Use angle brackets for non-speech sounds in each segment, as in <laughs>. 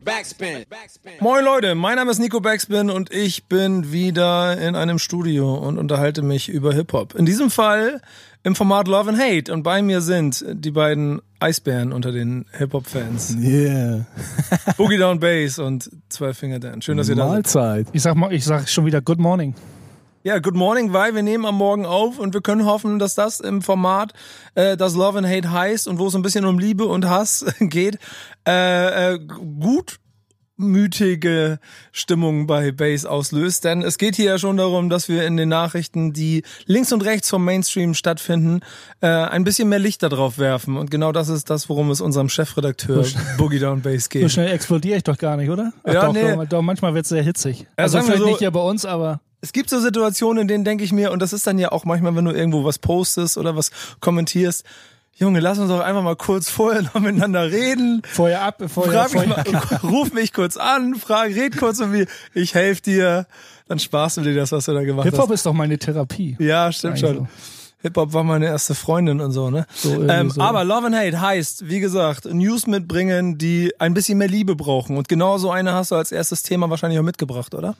Backspin. Moin Leute, mein Name ist Nico Backspin und ich bin wieder in einem Studio und unterhalte mich über Hip-Hop. In diesem Fall im Format Love and Hate und bei mir sind die beiden Eisbären unter den Hip-Hop-Fans. Yeah. <laughs> Boogie Down Bass und Zwei Finger Dan. Schön, dass ihr da seid. Mahlzeit. Ich sag mal, ich sag schon wieder Good Morning. Ja, good morning, weil wir nehmen am Morgen auf und wir können hoffen, dass das im Format, äh, das Love and Hate heißt und wo es ein bisschen um Liebe und Hass <laughs> geht, äh, äh, gut mütige Stimmung bei Base auslöst. Denn es geht hier ja schon darum, dass wir in den Nachrichten, die links und rechts vom Mainstream stattfinden, äh, ein bisschen mehr Licht darauf werfen. Und genau das ist das, worum es unserem Chefredakteur Boogie Down Bass geht. So schnell explodiere ich doch gar nicht, oder? Ach Ja, doch, nee. doch, doch, manchmal wird es sehr hitzig. Ja, also vielleicht so- nicht hier bei uns, aber Es gibt so Situationen, in denen denke ich mir, und das ist dann ja auch manchmal, wenn du irgendwo was postest oder was kommentierst, Junge, lass uns doch einfach mal kurz vorher noch <laughs> miteinander reden. vorher ab, vorher, Frag mich vorher mal, <laughs> ruf mich kurz an, frag, red kurz mit mir, ich helfe dir, dann sparst du dir das, was du da gemacht Hip-Hop hast. ist doch meine Therapie. Ja, stimmt schon. Hip-Hop war meine erste Freundin und so, ne? So ähm, so. Aber Love and Hate heißt, wie gesagt, News mitbringen, die ein bisschen mehr Liebe brauchen. Und genau so eine hast du als erstes Thema wahrscheinlich auch mitgebracht, oder?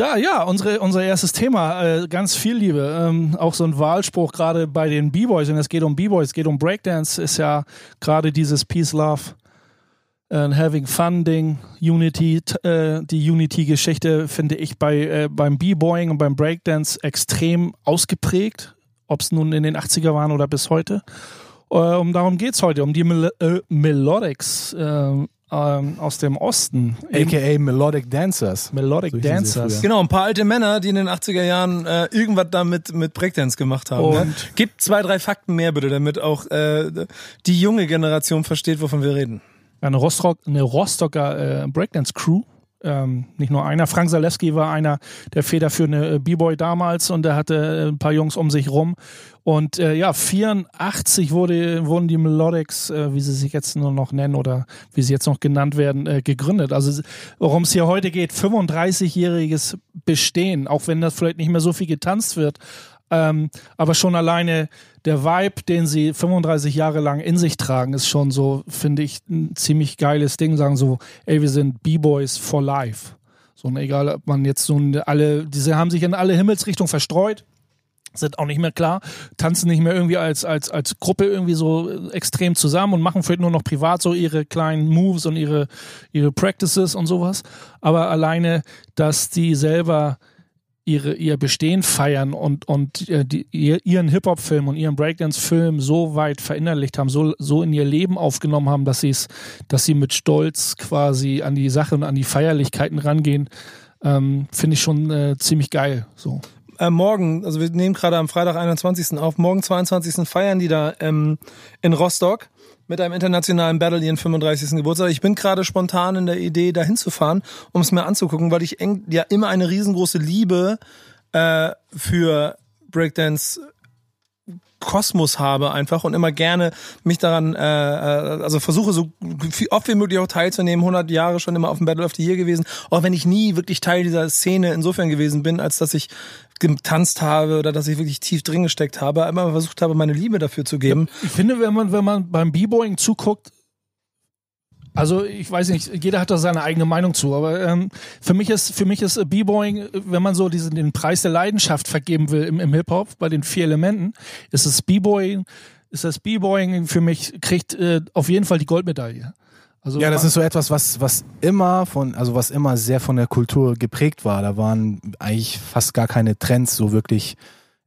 Da, ja, unsere, unser erstes Thema, äh, ganz viel Liebe. Ähm, auch so ein Wahlspruch gerade bei den B-Boys, wenn es geht um B-Boys, es geht um Breakdance, ist ja gerade dieses Peace, Love and Having Fun Ding, Unity, äh, die Unity-Geschichte finde ich bei, äh, beim B-Boying und beim Breakdance extrem ausgeprägt, ob es nun in den 80er waren oder bis heute. Äh, um darum geht's heute, um die Mel äh, Melodics äh, ähm, aus dem Osten. AKA Melodic Dancers. Melodic So Dancers. Genau, ein paar alte Männer, die in den 80er Jahren äh, irgendwas damit mit Breakdance gemacht haben. Ne? Und- Gib zwei, drei Fakten mehr bitte, damit auch äh, die junge Generation versteht, wovon wir reden. eine, Rostock, eine Rostocker äh, Breakdance-Crew. Ähm, nicht nur einer. Frank Zalewski war einer der federführende äh, B-Boy damals und er hatte äh, ein paar Jungs um sich rum. Und äh, ja, 84 wurde, wurden die Melodics, äh, wie sie sich jetzt nur noch nennen oder wie sie jetzt noch genannt werden, äh, gegründet. Also worum es hier heute geht, 35-jähriges Bestehen, auch wenn das vielleicht nicht mehr so viel getanzt wird. Ähm, aber schon alleine der Vibe, den sie 35 Jahre lang in sich tragen, ist schon so, finde ich, ein ziemlich geiles Ding. Sagen so, ey, wir sind B-Boys for life. So, und egal, ob man jetzt so alle, diese haben sich in alle Himmelsrichtungen verstreut, sind auch nicht mehr klar, tanzen nicht mehr irgendwie als, als, als Gruppe irgendwie so extrem zusammen und machen vielleicht nur noch privat so ihre kleinen Moves und ihre, ihre Practices und sowas. Aber alleine, dass die selber ihre, ihr Bestehen feiern und, und äh, die, ihr, ihren Hip-Hop-Film und ihren Breakdance-Film so weit verinnerlicht haben, so, so in ihr Leben aufgenommen haben, dass, sie's, dass sie mit Stolz quasi an die Sache und an die Feierlichkeiten rangehen, ähm, finde ich schon äh, ziemlich geil. So. Äh, morgen, also wir nehmen gerade am Freitag 21. auf, morgen 22. feiern die da ähm, in Rostock mit einem internationalen Battle ihren 35. Geburtstag. Ich bin gerade spontan in der Idee, da hinzufahren, um es mir anzugucken, weil ich eng, ja immer eine riesengroße Liebe äh, für Breakdance Kosmos habe einfach und immer gerne mich daran, äh, äh, also versuche so oft wie möglich auch teilzunehmen, 100 Jahre schon immer auf dem Battle of the Year gewesen, auch wenn ich nie wirklich Teil dieser Szene insofern gewesen bin, als dass ich getanzt habe oder dass ich wirklich tief drin gesteckt habe, immer versucht habe, meine Liebe dafür zu geben. Ich finde, wenn man, wenn man beim B-Boying zuguckt, also ich weiß nicht, jeder hat da seine eigene Meinung zu, aber ähm, für mich ist für mich ist äh, B-Boying, wenn man so diesen den Preis der Leidenschaft vergeben will im, im Hip Hop bei den vier Elementen, ist es B-Boying, ist das B-Boying für mich kriegt äh, auf jeden Fall die Goldmedaille. Also Ja, das ist so etwas, was, was immer von, also was immer sehr von der Kultur geprägt war. Da waren eigentlich fast gar keine Trends so wirklich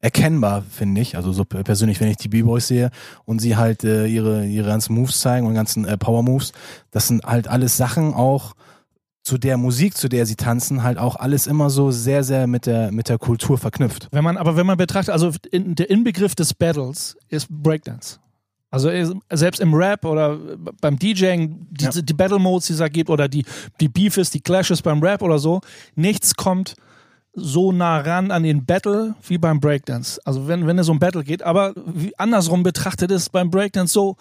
erkennbar, finde ich. Also so persönlich, wenn ich die B-Boys sehe und sie halt äh, ihre, ihre ganzen Moves zeigen und ganzen äh, Power-Moves, das sind halt alles Sachen auch zu der Musik, zu der sie tanzen, halt auch alles immer so sehr, sehr mit der, mit der Kultur verknüpft. Wenn man, aber wenn man betrachtet, also in, der Inbegriff des Battles ist Breakdance. Also selbst im Rap oder beim DJing, die, Ja. die Battle Modes, die es da gibt, oder die, die Beefes, die Clashes beim Rap oder so, nichts kommt so nah ran an den Battle wie beim Breakdance. Also wenn, wenn es um Battle geht, aber wie andersrum betrachtet ist beim Breakdance so,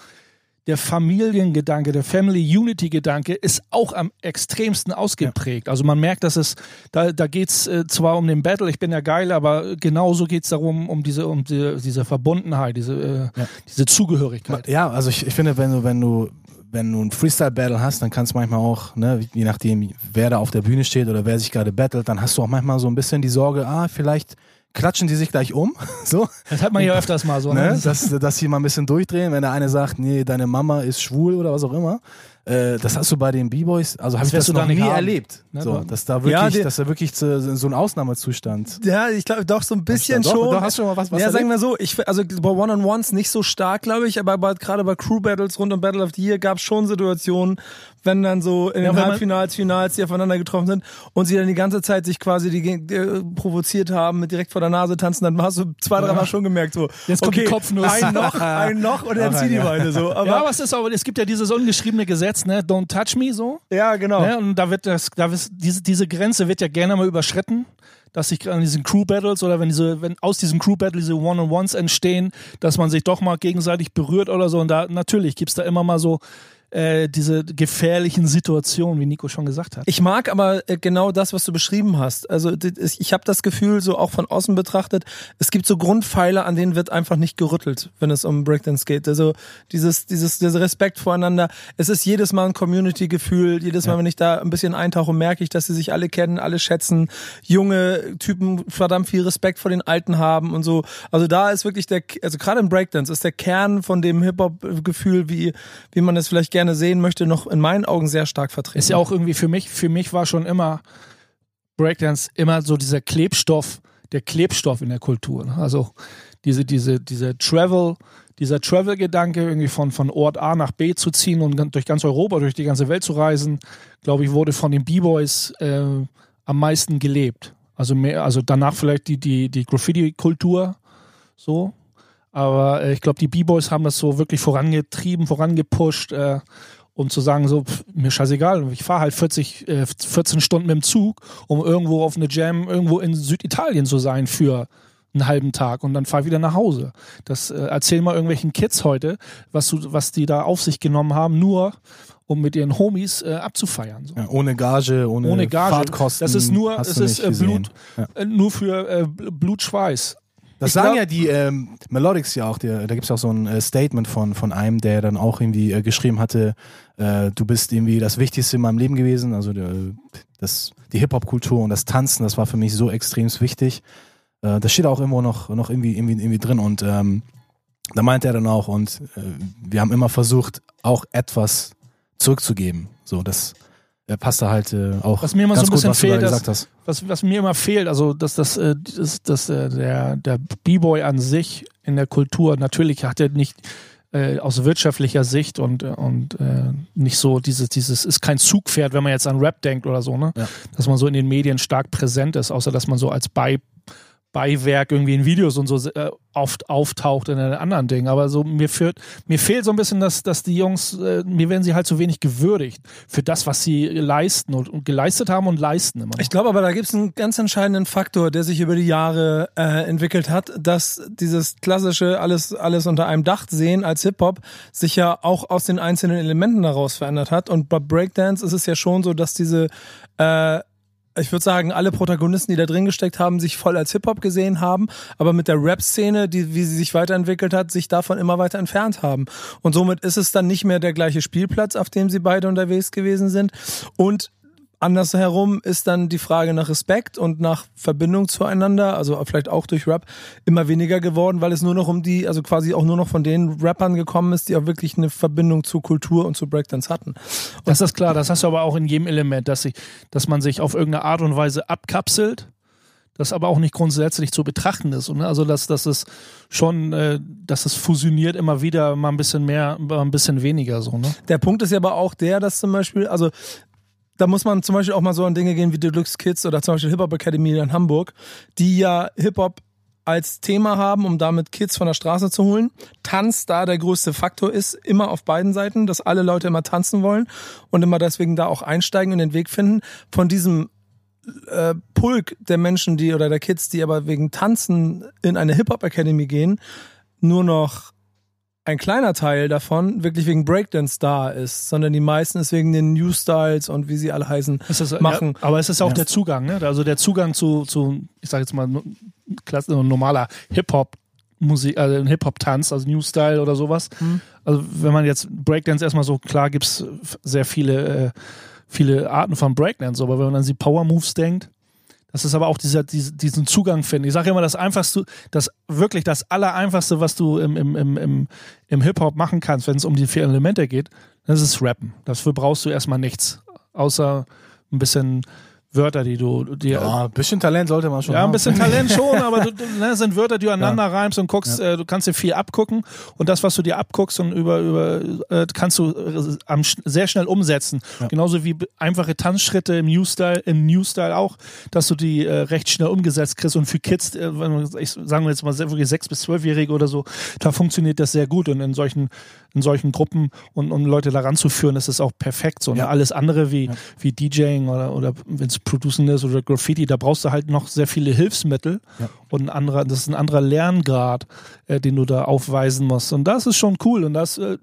der Familiengedanke, der Family Unity Gedanke ist auch am extremsten ausgeprägt. Also man merkt, dass es, da, da geht's äh, zwar um den Battle, ich bin ja geil, aber genauso geht's darum, um diese, um diese, diese Verbundenheit, diese, äh, Ja. diese Zugehörigkeit. Ja, also ich, ich finde, wenn du, wenn du, wenn du ein Freestyle-Battle hast, dann kannst du manchmal auch, ne, je nachdem, wer da auf der Bühne steht oder wer sich gerade battelt, dann hast du auch manchmal so ein bisschen die Sorge, ah, vielleicht klatschen die sich gleich um. <laughs> So. Das hat man ja öfters mal so. Ne? Dass, dass sie mal ein bisschen durchdrehen, wenn der eine sagt, nee, deine Mama ist schwul oder was auch immer. Äh, das hast du bei den B-Boys, also habe ich das noch nie haben. erlebt. Ne, so, dass da wirklich, Ja, die- dass da wirklich zu, so ein Ausnahmezustand. Ja, ich glaube doch so ein bisschen Doch, schon. doch, hast du schon mal was- was Ja, sagen erlebt? wir so, ich also bei One-on-Ones nicht so stark, glaube ich, aber bei, gerade bei Crew Battles rund um Battle of the Year gab es schon Situationen, wenn dann so in Ja, den Halbfinals, Finals, die aufeinander getroffen sind und sie dann die ganze Zeit sich quasi die, äh, provoziert haben, mit direkt vor der Nase tanzen, dann hast du zwei, dreimal schon gemerkt, so, Jetzt kommt okay, die Kopfnuss. ein noch, ein <laughs> noch und dann Noch zieh ein, die ja. Beine so. <laughs> Aber, ja, aber es ist auch, es gibt ja dieses ungeschriebene Gesetz, ne? Don't touch me so. ja, genau. Ne? Und da wird das, da ist, diese, diese Grenze wird ja gerne mal überschritten, dass sich an diesen Crew Battles oder wenn diese, wenn aus diesem Crew Battle diese One-on-Ones entstehen, dass man sich doch mal gegenseitig berührt oder so. Und da natürlich gibt's da immer mal so äh, diese gefährlichen Situationen, wie Nico schon gesagt hat. Ich mag aber äh, genau das, was du beschrieben hast. Also ich habe das Gefühl, so auch von außen betrachtet, es gibt so Grundpfeiler, an denen wird einfach nicht gerüttelt, wenn es um Breakdance geht. Also dieses, dieses, dieser Respekt voreinander. Es ist jedes Mal ein Community-Gefühl. Jedes Mal, wenn ich da ein bisschen eintauche, merke ich, dass sie sich alle kennen, alle schätzen. Junge Typen verdammt viel Respekt vor den Alten haben und so. Also da ist wirklich der, also gerade im Breakdance ist der Kern von dem Hip-Hop-Gefühl, wie, wie man es vielleicht gerne sehen möchte, noch in meinen Augen sehr stark vertreten. Ist ja auch irgendwie für mich, für mich war schon immer Breakdance immer so dieser Klebstoff, der Klebstoff in der Kultur. ne? Also diese, diese, diese Travel, dieser Travel-Gedanke, irgendwie von, von Ort A nach B zu ziehen und durch ganz Europa, durch die ganze Welt zu reisen, glaube ich, wurde von den B-Boys äh, am meisten gelebt. Also mehr, also danach vielleicht die, die, die Graffiti-Kultur so. Aber äh, ich glaube, die B-Boys haben das so wirklich vorangetrieben, vorangepusht, äh, um zu sagen, so, pff, mir scheißegal, ich fahre halt 40, äh, 14 Stunden mit dem Zug, um irgendwo auf eine Jam irgendwo in Süditalien zu sein für einen halben Tag und dann fahr ich wieder nach Hause. Das äh, erzähl mal irgendwelchen Kids heute, was, du, was die da auf sich genommen haben, nur um mit ihren Homies äh, abzufeiern. So. Ja, ohne Gage, ohne, Ohne Gage. Fahrtkosten. Das ist nur, es ist äh. Blut, Ja. äh, nur für äh, Bl- Blutschweiß. Das Ich sagen glaub- ja die ähm, Melodics ja auch, der, da gibt es auch so ein äh, Statement von, von einem, der dann auch irgendwie äh, geschrieben hatte, äh, du bist irgendwie das Wichtigste in meinem Leben gewesen, also der, das, die Hip-Hop-Kultur und das Tanzen, das war für mich so extrem wichtig. Äh, das steht auch irgendwo noch, noch irgendwie, irgendwie, irgendwie drin und ähm, da meint er dann auch und äh, wir haben immer versucht, auch etwas zurückzugeben. So, das äh, passt da halt äh, auch Was mir immer so ein gut, bisschen was fehlt, dass- was, was mir immer fehlt, also dass das, äh, das, das äh, der, der B-Boy an sich in der Kultur, natürlich hat er nicht äh, aus wirtschaftlicher Sicht und, äh, und äh, nicht so dieses, dieses ist kein Zugpferd, wenn man jetzt an Rap denkt oder so, ne? Ja. Dass man so in den Medien stark präsent ist, außer dass man so als Bei Beiwerk irgendwie in Videos und so äh, oft auftaucht in einem anderen Ding. Aber so mir fehlt, mir fehlt so ein bisschen, dass, dass die Jungs, äh, mir werden sie halt so wenig gewürdigt für das, was sie leisten und, und geleistet haben und leisten immer. Noch. Ich glaube aber, da gibt es einen ganz entscheidenden Faktor, der sich über die Jahre äh, entwickelt hat, dass dieses klassische alles, alles unter einem Dach sehen als Hip-Hop sich ja auch aus den einzelnen Elementen daraus verändert hat. Und bei Breakdance ist es ja schon so, dass diese, äh, ich würde sagen, alle Protagonisten, die da drin gesteckt haben, sich voll als Hip-Hop gesehen haben, aber mit der Rap-Szene, die, wie sie sich weiterentwickelt hat, sich davon immer weiter entfernt haben. Und somit ist es dann nicht mehr der gleiche Spielplatz, auf dem sie beide unterwegs gewesen sind. Und Andersherum ist dann die Frage nach Respekt und nach Verbindung zueinander, also vielleicht auch durch Rap, immer weniger geworden, weil es nur noch um die, also quasi auch nur noch von den Rappern gekommen ist, die auch wirklich eine Verbindung zu Kultur und zu Breakdance hatten. Das ist klar, das hast du aber auch in jedem Element, dass, sich, dass man sich auf irgendeine Art und Weise abkapselt, das aber auch nicht grundsätzlich zu betrachten ist. Und, ne? Also dass, dass es schon, äh, dass es fusioniert immer wieder mal ein bisschen mehr, mal ein bisschen weniger so. Ne? Der Punkt ist ja aber auch der, dass zum Beispiel, also da muss man zum Beispiel auch mal so an Dinge gehen wie Deluxe Kids oder zum Beispiel Hip-Hop Academy in Hamburg, die ja Hip-Hop als Thema haben, um damit Kids von der Straße zu holen. Tanz da der größte Faktor ist, immer auf beiden Seiten, dass alle Leute immer tanzen wollen und immer deswegen da auch einsteigen und den Weg finden. Von diesem äh, Pulk der Menschen, die oder der Kids, die aber wegen Tanzen in eine Hip-Hop Academy gehen, nur noch ein kleiner Teil davon wirklich wegen Breakdance da ist, sondern die meisten ist wegen den New Styles und wie sie alle heißen, Es ist, machen. Ja, aber es ist auch Ja. der Zugang, ne? Also der Zugang zu, zu ich sage jetzt mal, normaler Hip-Hop. Musik, also Hip-Hop-Tanz, also New Style oder sowas. Mhm. also wenn man jetzt Breakdance erstmal so, klar gibt's sehr viele, äh, viele Arten von Breakdance, aber wenn man an die Power Moves denkt, das ist aber auch dieser, diese, diesen Zugang finden. Ich sage immer, das einfachste, das wirklich das Allereinfachste, was du im, im, im, im, im Hip-Hop machen kannst, wenn es um die vier Elemente geht, das ist Rappen. Dafür brauchst du erstmal nichts. Außer ein bisschen Wörter, die du dir. Ja, ein bisschen Talent sollte man schon Ja, ein bisschen Talent <laughs> schon, aber du, du, ne, sind Wörter, die du aneinander reimst und guckst, äh, du kannst dir viel abgucken und das, was du dir abguckst und über, über äh, kannst du äh, am, sehr schnell umsetzen. Genauso wie einfache Tanzschritte im New Style, im New Style auch, dass du die äh, recht schnell umgesetzt kriegst und für Kids, äh, ich sagen wir jetzt mal wirklich sechs bis zwölfjährige oder so, da funktioniert das sehr gut und in solchen in solchen Gruppen und um Leute daran zu führen, ist es auch perfekt. So, ne? Ja. Alles andere wie, wie DJing oder, oder wenn es Producing ist oder Graffiti, da brauchst du halt noch sehr viele Hilfsmittel Ja. und ein anderer, das ist ein anderer Lerngrad, äh, den du da aufweisen musst. Und das ist schon cool. Und das, äh,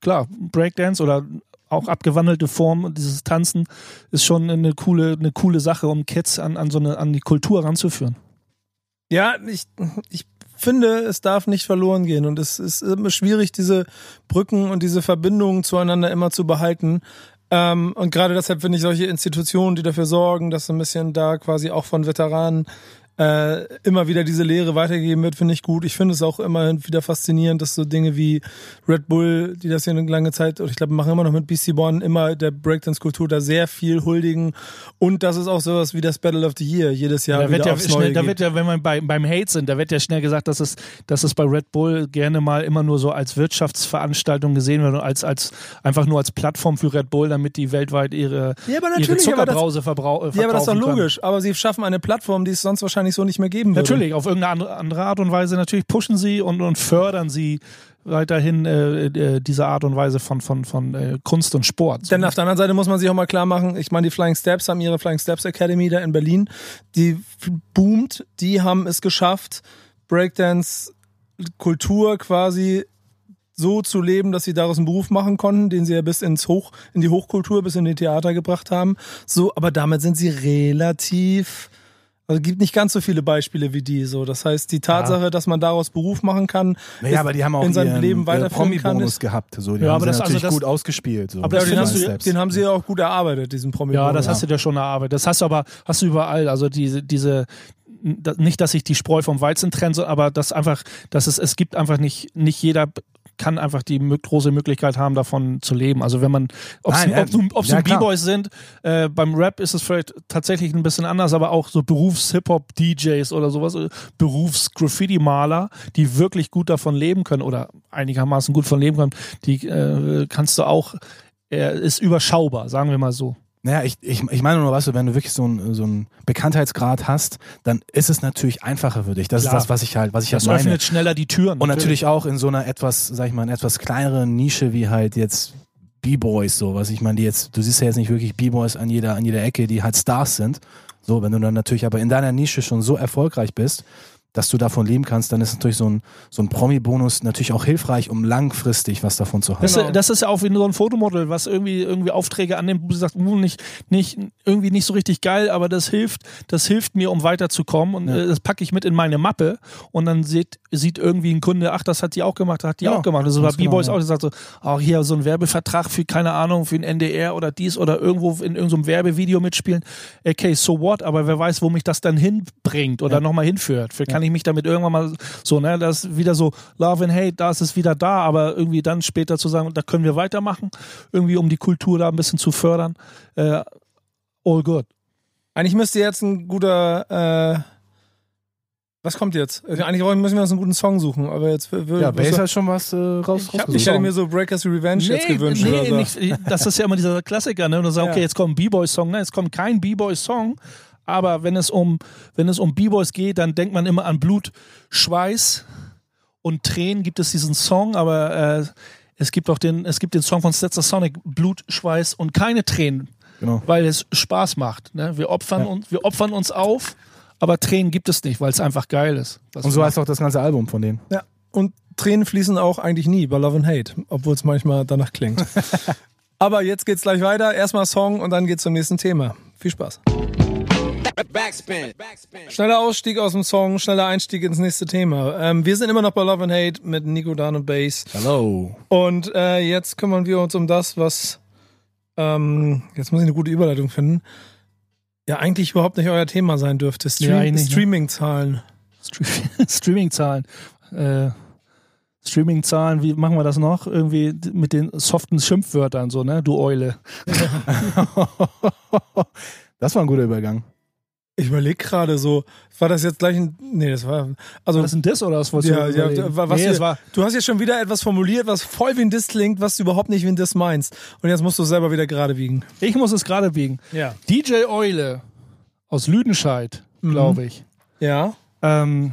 klar, Breakdance oder auch abgewandelte Form dieses Tanzen ist schon eine coole, eine coole Sache, um Kids an, an so eine, an die Kultur ranzuführen. Ja, ich, ich finde, es darf nicht verloren gehen und es ist immer schwierig, diese Brücken und diese Verbindungen zueinander immer zu behalten. Ähm, und gerade deshalb finde ich solche Institutionen, die dafür sorgen, dass ein bisschen da quasi auch von Veteranen äh, immer wieder diese Lehre weitergegeben wird, finde ich gut. Ich finde es auch immerhin wieder faszinierend, dass so Dinge wie Red Bull, die das hier eine lange Zeit, oder ich glaube, machen immer noch mit BC One, immer der Breakdance-Kultur da sehr viel huldigen. Und das ist auch sowas wie das Battle of the Year jedes Jahr da wieder wird ja aufs schnell, Neue da wird ja, wenn man bei, beim Hate sind, da wird ja schnell gesagt, dass es, dass es bei Red Bull gerne mal immer nur so als Wirtschaftsveranstaltung gesehen wird und als, als einfach nur als Plattform für Red Bull, damit die weltweit ihre, Ja, ihre Zuckerbrause verbrau äh, Ja, aber das ist doch verkaufen können. logisch. Aber sie schaffen eine Plattform, die es sonst wahrscheinlich so nicht mehr geben würde. Natürlich, auf irgendeine andere, Art und Weise natürlich pushen sie und, und fördern sie weiterhin äh, äh, diese Art und Weise von, von, von äh, Kunst und Sport. Denn auf der anderen Seite muss man sich auch mal klar machen, ich meine, die Flying Steps haben ihre Flying Steps Academy da in Berlin, die boomt, die haben es geschafft, Breakdance Kultur quasi so zu leben, dass sie daraus einen Beruf machen konnten, den sie ja bis ins Hoch, in die Hochkultur, bis in die Theater gebracht haben. So, aber damit sind sie relativ, also es gibt nicht ganz so viele Beispiele wie die, so. Das heißt, die Tatsache, dass man daraus Beruf machen kann, Naja, ist- aber die haben auch in seinem ihren, Leben äh, weiterführen kann, Promi-Bonus ist- gehabt. So, die Ja, haben aber das- also natürlich das- gut ausgespielt. So. aber Ja, den, sie, du- den haben sie ja auch gut erarbeitet, diesen promi Ja, das hast du dir schon erarbeitet. Das hast du aber, hast du überall. Also diese, diese, nicht, dass sich die Spreu vom Weizen trennt, so, aber das einfach, dass es, es gibt einfach nicht, nicht jeder kann einfach die große Möglichkeit haben, davon zu leben. Also wenn man, ob es Nein, ja. B-Boys sind, äh, beim Rap ist es vielleicht tatsächlich ein bisschen anders, aber auch so Berufs-Hip-Hop-DJs oder sowas, äh, Berufs-Graffiti-Maler, die wirklich gut davon leben können oder einigermaßen gut von leben können, die äh, kannst du auch, er ist überschaubar, sagen wir mal so. Naja, ich, ich, ich meine nur, weißt du, wenn du wirklich so einen so einen Bekanntheitsgrad hast, dann ist es natürlich einfacher für dich. Das Klar. ist das, was ich halt, was ich Das halt meine. öffnet schneller die Türen. Und natürlich auch in so einer etwas, sag ich mal, in etwas kleineren Nische wie halt jetzt B-Boys, so, was ich meine, die jetzt, du siehst ja jetzt nicht wirklich B-Boys an jeder, an jeder Ecke, die halt Stars sind. So, wenn du dann natürlich aber in deiner Nische schon so erfolgreich bist, dass du davon leben kannst, dann ist natürlich so ein, so ein Promi-Bonus natürlich auch hilfreich, um langfristig was davon zu haben. Das, Genau. das ist ja auch wie so ein Fotomodel, was irgendwie, irgendwie Aufträge annimmt, wo du sagst, uh, nicht, nicht, irgendwie nicht so richtig geil, aber das hilft, das hilft mir, um weiterzukommen und Ja. äh, das packe ich mit in meine Mappe und dann sieht, sieht irgendwie ein Kunde, ach, das hat die auch gemacht, das hat die Ja, auch gemacht. Das war ganz genau, B-Boys ja. auch, das sagt so, auch hier so ein Werbevertrag für, keine Ahnung, für ein NDR oder dies oder irgendwo in irgendeinem Werbevideo mitspielen. Okay, so what, aber wer weiß, wo mich das dann hinbringt oder Ja. nochmal hinführt. Vielleicht kann ich mich damit irgendwann mal so, ne, das ist wieder so Love and Hate, da ist es wieder da, aber irgendwie dann später zu sagen, da können wir weitermachen, irgendwie um die Kultur da ein bisschen zu fördern. Äh, all good. Eigentlich müsste jetzt ein guter. Äh, was kommt jetzt? Äh, Eigentlich wollen- müssen wir uns einen guten Song suchen, aber jetzt will, Ja, Bass hat schon was äh, raus, ich, hab, ich hätte mir so Breakers Revenge jetzt gewünscht nee, oder so. nicht, das ist ja immer dieser Klassiker, ne? Und sagt, Ja. okay, jetzt kommt ein B-Boy-Song, ne? Jetzt kommt kein B-Boy-Song, aber wenn es um, wenn es um B-Boys geht, dann denkt man immer an Blut, Schweiß und Tränen gibt es diesen Song, aber äh, es gibt auch den, es gibt den Song von Stetzer Sonic, Blut, Schweiß und keine Tränen, Genau. weil es Spaß macht. Ne? Wir, opfern Ja. uns, wir opfern uns auf, aber Tränen gibt es nicht, weil es einfach geil ist. Und so heißt auch das ganze Album von denen. Ja. Und Tränen fließen auch eigentlich nie bei Love and Hate, obwohl es manchmal danach klingt. <laughs> aber jetzt geht's gleich weiter. Erstmal Song und dann geht's zum nächsten Thema. Viel Spaß. Backspin. Schneller Ausstieg aus dem Song, schneller Einstieg ins nächste Thema. Ähm, wir sind immer noch bei Love and Hate mit Nico Dan und Bass. Hallo. Und äh, jetzt kümmern wir uns um das, was ähm, jetzt muss ich eine gute Überleitung finden. Ja, eigentlich überhaupt nicht euer Thema sein dürfte. Stream Ja, ne? Streaming-Zahlen. <laughs> Streaming-Zahlen. Äh, Streaming-Zahlen, wie machen wir das noch? Irgendwie mit den soften Schimpfwörtern, so, ne? Du Eule. <laughs> Das war ein guter Übergang. Ich überlege gerade so, war das jetzt gleich ein. Nee, das war. Also, War das ein Diss oder was wolltest ja, du ja, überlegen? was nee, es war, du hast jetzt schon wieder etwas formuliert, was voll wie ein Diss klingt, was du überhaupt nicht wie ein Diss meinst. Und jetzt musst du es selber wieder gerade biegen. ich muss es gerade biegen. Ja. DJ Eule aus Lüdenscheid, glaube ich. Ja. ähm,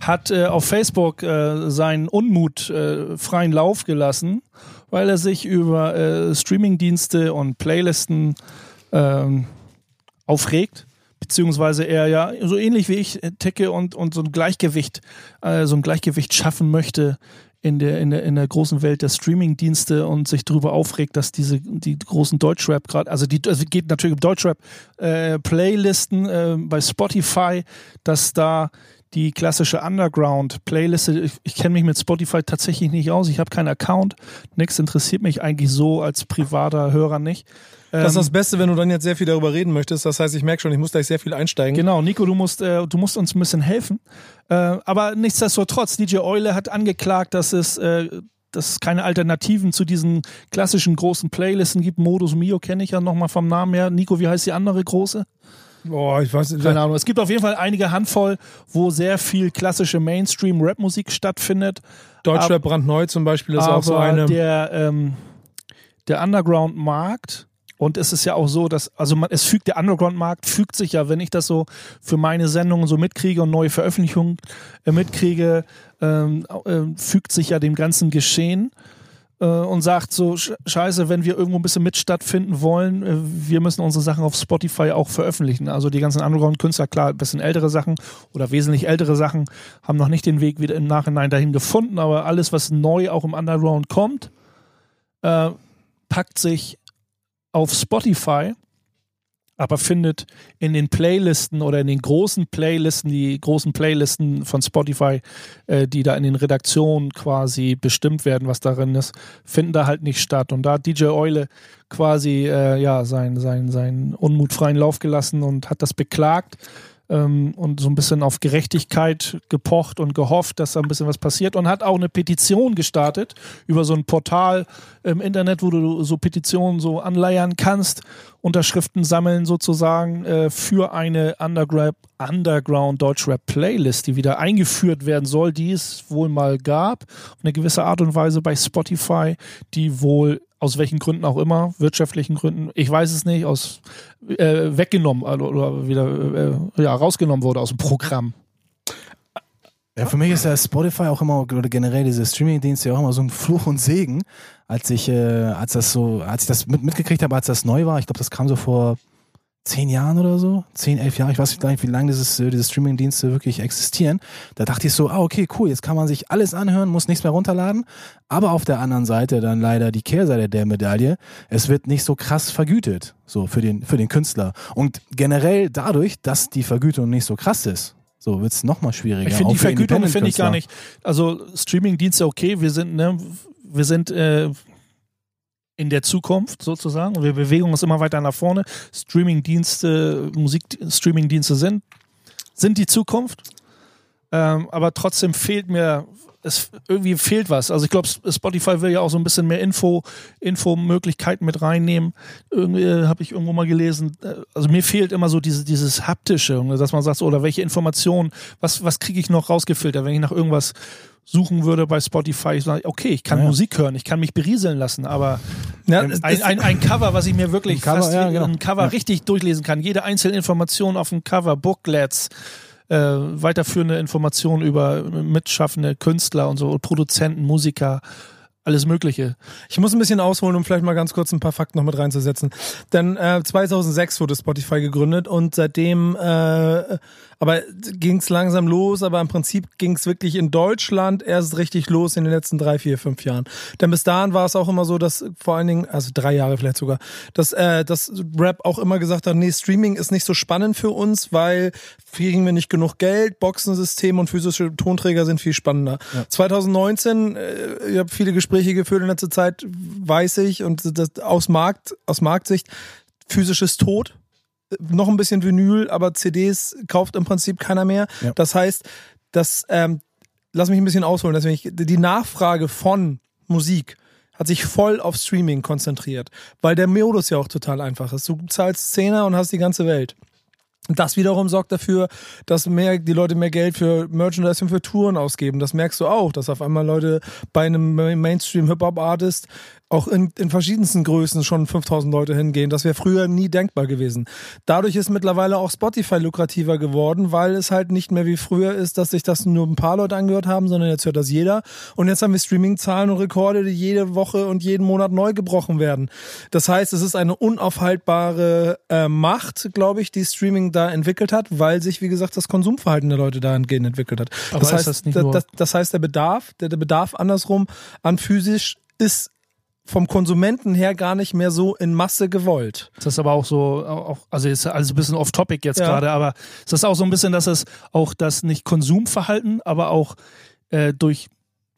hat äh, auf Facebook äh, seinen Unmut äh, freien Lauf gelassen, weil er sich über äh, Streamingdienste und Playlisten ähm, aufregt, beziehungsweise er ja so ähnlich wie ich äh, ticke und, und so ein Gleichgewicht, äh, so ein Gleichgewicht schaffen möchte in der, in der, in der großen Welt der Streamingdienste und sich darüber aufregt, dass diese, die großen Deutschrap gerade, also die, also geht natürlich um Deutschrap, äh, Playlisten äh, bei Spotify, dass da die klassische Underground-Playliste, ich, ich kenne mich mit Spotify tatsächlich nicht aus, ich habe keinen Account, nichts interessiert mich eigentlich so als privater Hörer nicht. Das ist Ähm, das Beste, wenn du dann jetzt sehr viel darüber reden möchtest. Das heißt, ich merke schon, ich muss gleich sehr viel einsteigen. Genau, Nico, du musst, äh, du musst uns ein bisschen helfen. Äh, aber nichtsdestotrotz, DJ Eule hat angeklagt, dass es, äh, dass es keine Alternativen zu diesen klassischen großen Playlisten gibt. Modus Mio kenne ich ja nochmal vom Namen her. Nico, wie heißt die andere große? Boah, ich weiß nicht. Keine Ahnung. Es gibt auf jeden Fall einige Handvoll, wo sehr viel klassische Mainstream-Rap-Musik stattfindet. Deutschrap brandneu zum Beispiel ist auch so eine. der, ähm, der Underground-Markt und es ist ja auch so, dass, also man, es fügt, der Underground-Markt fügt sich ja, wenn ich das so für meine Sendungen so mitkriege und neue Veröffentlichungen äh, mitkriege, ähm, äh, fügt sich ja dem ganzen Geschehen und sagt so, Sch- scheiße, wenn wir irgendwo ein bisschen mit stattfinden wollen, äh, wir müssen unsere Sachen auf Spotify auch veröffentlichen. Also die ganzen Underground-Künstler, klar, ein bisschen ältere Sachen oder wesentlich ältere Sachen haben noch nicht den Weg wieder im Nachhinein dahin gefunden, aber alles, was neu auch im Underground kommt, äh, packt sich auf Spotify, aber findet in den Playlisten oder in den großen Playlisten, die großen Playlisten von Spotify, äh, die da in den Redaktionen quasi bestimmt werden, was darin ist, finden da halt nicht statt. Und da hat DJ Eule quasi äh, ja seinen sein, sein Unmut freien Lauf gelassen und hat das beklagt ähm, und so ein bisschen auf Gerechtigkeit gepocht und gehofft, dass da ein bisschen was passiert und hat auch eine Petition gestartet über so ein Portal im Internet, wo du so Petitionen so anleiern kannst, Unterschriften sammeln sozusagen äh, für eine Underground, Underground Deutschrap Playlist, die wieder eingeführt werden soll, die es wohl mal gab, eine gewisse Art und Weise bei Spotify, die wohl aus welchen Gründen auch immer, wirtschaftlichen Gründen, ich weiß es nicht, aus äh, weggenommen also, oder wieder äh, ja, rausgenommen wurde aus dem Programm. Ja, für mich ist ja Spotify auch immer, oder generell diese Streaming-Dienste ja auch immer so ein Fluch und Segen. Als ich, äh, als das so, als ich das mit, mitgekriegt habe, als das neu war, ich glaube, das kam so vor zehn Jahren oder so, zehn, elf Jahre, ich weiß gar nicht, wie lange dieses, äh, diese Streaming-Dienste wirklich existieren. Da dachte ich so, ah, okay, cool, jetzt kann man sich alles anhören, muss nichts mehr runterladen. Aber auf der anderen Seite dann leider die Kehrseite der Medaille. Es wird nicht so krass vergütet, so für den, für den Künstler. Und generell dadurch, dass die Vergütung nicht so krass ist, so wird es nochmal schwieriger. Ich finde die Vergütung finde ich gar nicht. Also Streaming-Dienste okay, wir sind ne, wir sind äh, in der Zukunft sozusagen wir bewegen uns immer weiter nach vorne. Streaming-Dienste, Musik-Streaming-Dienste sind sind die Zukunft. Ähm, aber trotzdem fehlt mir es irgendwie fehlt was. Also ich glaube, Spotify will ja auch so ein bisschen mehr Info, Info-Möglichkeiten mit reinnehmen. Irgendwie äh, habe ich irgendwo mal gelesen. äh, Also mir fehlt immer so diese, dieses haptische, dass man sagt, so, oder welche Informationen, was, was kriege ich noch rausgefiltert, wenn ich nach irgendwas suchen würde bei Spotify, ich sage, okay, ich kann Ja. Musik hören, ich kann mich berieseln lassen, aber Ja, ein, es- ein, ein, ein Cover, was ich mir wirklich Ein Cover, fast ja, genau. ein Cover richtig durchlesen kann, jede einzelne Information auf dem Cover, Booklets, äh, weiterführende Informationen über mitschaffende Künstler und so, Produzenten, Musiker, alles Mögliche. Ich muss ein bisschen ausholen, um vielleicht mal ganz kurz ein paar Fakten noch mit reinzusetzen. Denn äh, 2006 wurde Spotify gegründet und seitdem, äh, aber ging es langsam los, aber im Prinzip ging es wirklich in Deutschland erst richtig los in den letzten drei, vier, fünf Jahren. Denn bis dahin war es auch immer so, dass vor allen Dingen, also drei Jahre vielleicht sogar, dass, äh, dass Rap auch immer gesagt hat, nee, Streaming ist nicht so spannend für uns, weil kriegen wir nicht genug Geld, Boxensystem und physische Tonträger sind viel spannender. Ja. 2019, äh, ich habe viele Gespräche geführt in letzter Zeit, weiß ich, und das aus Markt, aus Marktsicht, physisches Tod. Noch ein bisschen Vinyl, aber CDs kauft im Prinzip keiner mehr. Ja. Das heißt, dass, ähm, lass mich ein bisschen ausholen, deswegen ich, die Nachfrage von Musik hat sich voll auf Streaming konzentriert, weil der Modus ja auch total einfach ist. Du zahlst Zehner und hast die ganze Welt. Das wiederum sorgt dafür, dass mehr, die Leute mehr Geld für Merchandise und für Touren ausgeben. Das merkst du auch, dass auf einmal Leute bei einem Mainstream-Hip-Hop-Artist auch in, in verschiedensten Größen schon 5000 Leute hingehen. Das wäre früher nie denkbar gewesen. Dadurch ist mittlerweile auch Spotify lukrativer geworden, weil es halt nicht mehr wie früher ist, dass sich das nur ein paar Leute angehört haben, sondern jetzt hört das jeder. Und jetzt haben wir Streaming-Zahlen und Rekorde, die jede Woche und jeden Monat neu gebrochen werden. Das heißt, es ist eine unaufhaltbare äh, Macht, glaube ich, die Streaming da entwickelt hat, weil sich, wie gesagt, das Konsumverhalten der Leute dahingehend entwickelt hat. Aber das heißt, das, das, das heißt, der Bedarf, der, der Bedarf andersrum an physisch ist vom Konsumenten her gar nicht mehr so in Masse gewollt. Das ist aber auch so, auch, also ist alles ein bisschen off-topic jetzt ja. gerade, aber es ist auch so ein bisschen, dass es auch das nicht Konsumverhalten, aber auch äh, durch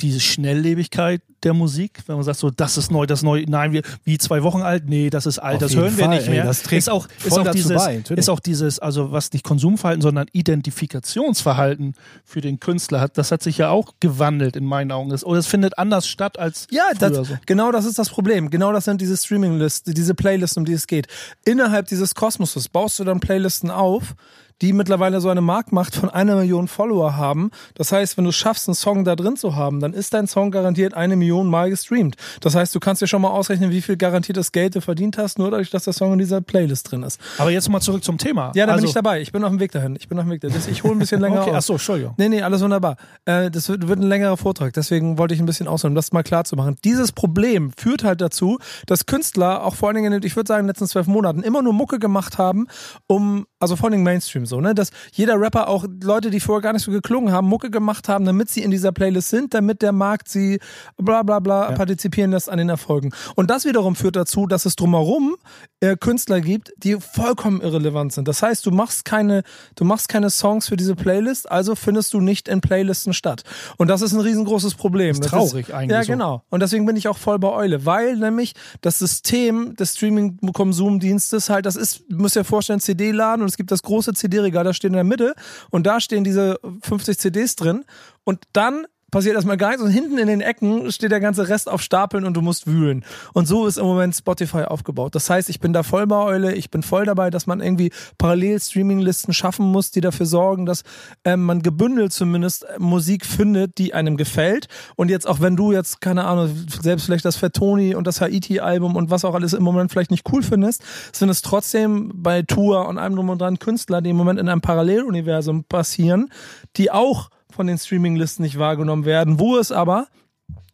diese Schnelllebigkeit der Musik, wenn man sagt so, das ist neu, das neu, nein, wir wie zwei Wochen alt, nee, das ist alt, Auf das hören wir nicht mehr. Ey, das trägt ist auch ist auch dieses bei, ist auch dieses also was nicht Konsumverhalten, sondern Identifikationsverhalten für den Künstler hat, das hat sich ja auch gewandelt in meinen Augen. Das, oder es findet anders statt als ja, das, so. genau das ist das Problem. Genau das sind diese Streaming-Listen, diese Playlisten, um die es geht. Innerhalb dieses Kosmoses baust du dann Playlisten auf, die mittlerweile so eine Marktmacht von einer Million Follower haben. Das heißt, wenn du schaffst, einen Song da drin zu haben, dann ist dein Song garantiert eine Million Mal gestreamt. Das heißt, du kannst dir schon mal ausrechnen, wie viel garantiertes Geld du verdient hast, nur dadurch, dass der Song in dieser Playlist drin ist. Aber jetzt mal zurück zum Thema. Ja, da also bin ich dabei. Ich bin auf dem Weg dahin. Ich bin auf dem Weg dahin. Ich hole ein bisschen länger okay, aus. Achso, Entschuldigung. Nee, nee, alles wunderbar. Äh, das wird, wird, ein längerer Vortrag. Deswegen wollte ich ein bisschen ausholen, um das mal klar zu machen. Dieses Problem führt halt dazu, dass Künstler auch vor allen Dingen, ich würde sagen, in den letzten zwölf Monaten immer nur Mucke gemacht haben, um, also vor allen Dingen Mainstream so, ne, dass jeder Rapper auch Leute, die vorher gar nicht so geklungen haben, Mucke gemacht haben, damit sie in dieser Playlist sind, damit der Markt sie bla bla bla ja. partizipieren lässt an den Erfolgen. Und das wiederum führt dazu, dass es drumherum äh, Künstler gibt, die vollkommen irrelevant sind. Das heißt, du machst keine, du machst keine Songs für diese Playlist, also findest du nicht in Playlisten statt. Und das ist ein riesengroßes Problem. Das ist traurig ist, eigentlich. Ja, genau. Und deswegen bin ich auch voll bei Eule, weil nämlich das System des Streaming-Konsumdienstes halt, das ist, du musst dir vorstellen, CD-Laden und es gibt das große CD-Regal, da steht in der Mitte und da stehen diese 50 CDs drin. Und dann passiert erstmal gar nichts und hinten in den Ecken steht der ganze Rest auf Stapeln und du musst wühlen. Und so ist im Moment Spotify aufgebaut. Das heißt, ich bin da voll bei Eule, ich bin voll dabei, dass man irgendwie parallel Streaminglisten schaffen muss, die dafür sorgen, dass ähm, man gebündelt zumindest Musik findet, die einem gefällt. Und jetzt auch wenn du jetzt, keine Ahnung, selbst vielleicht das Fatoni und das Haiti-Album und was auch alles im Moment vielleicht nicht cool findest, sind es trotzdem bei Tour und allem drum und dran Künstler, die im Moment in einem Paralleluniversum passieren, die auch von den Streaminglisten nicht wahrgenommen werden, wo es aber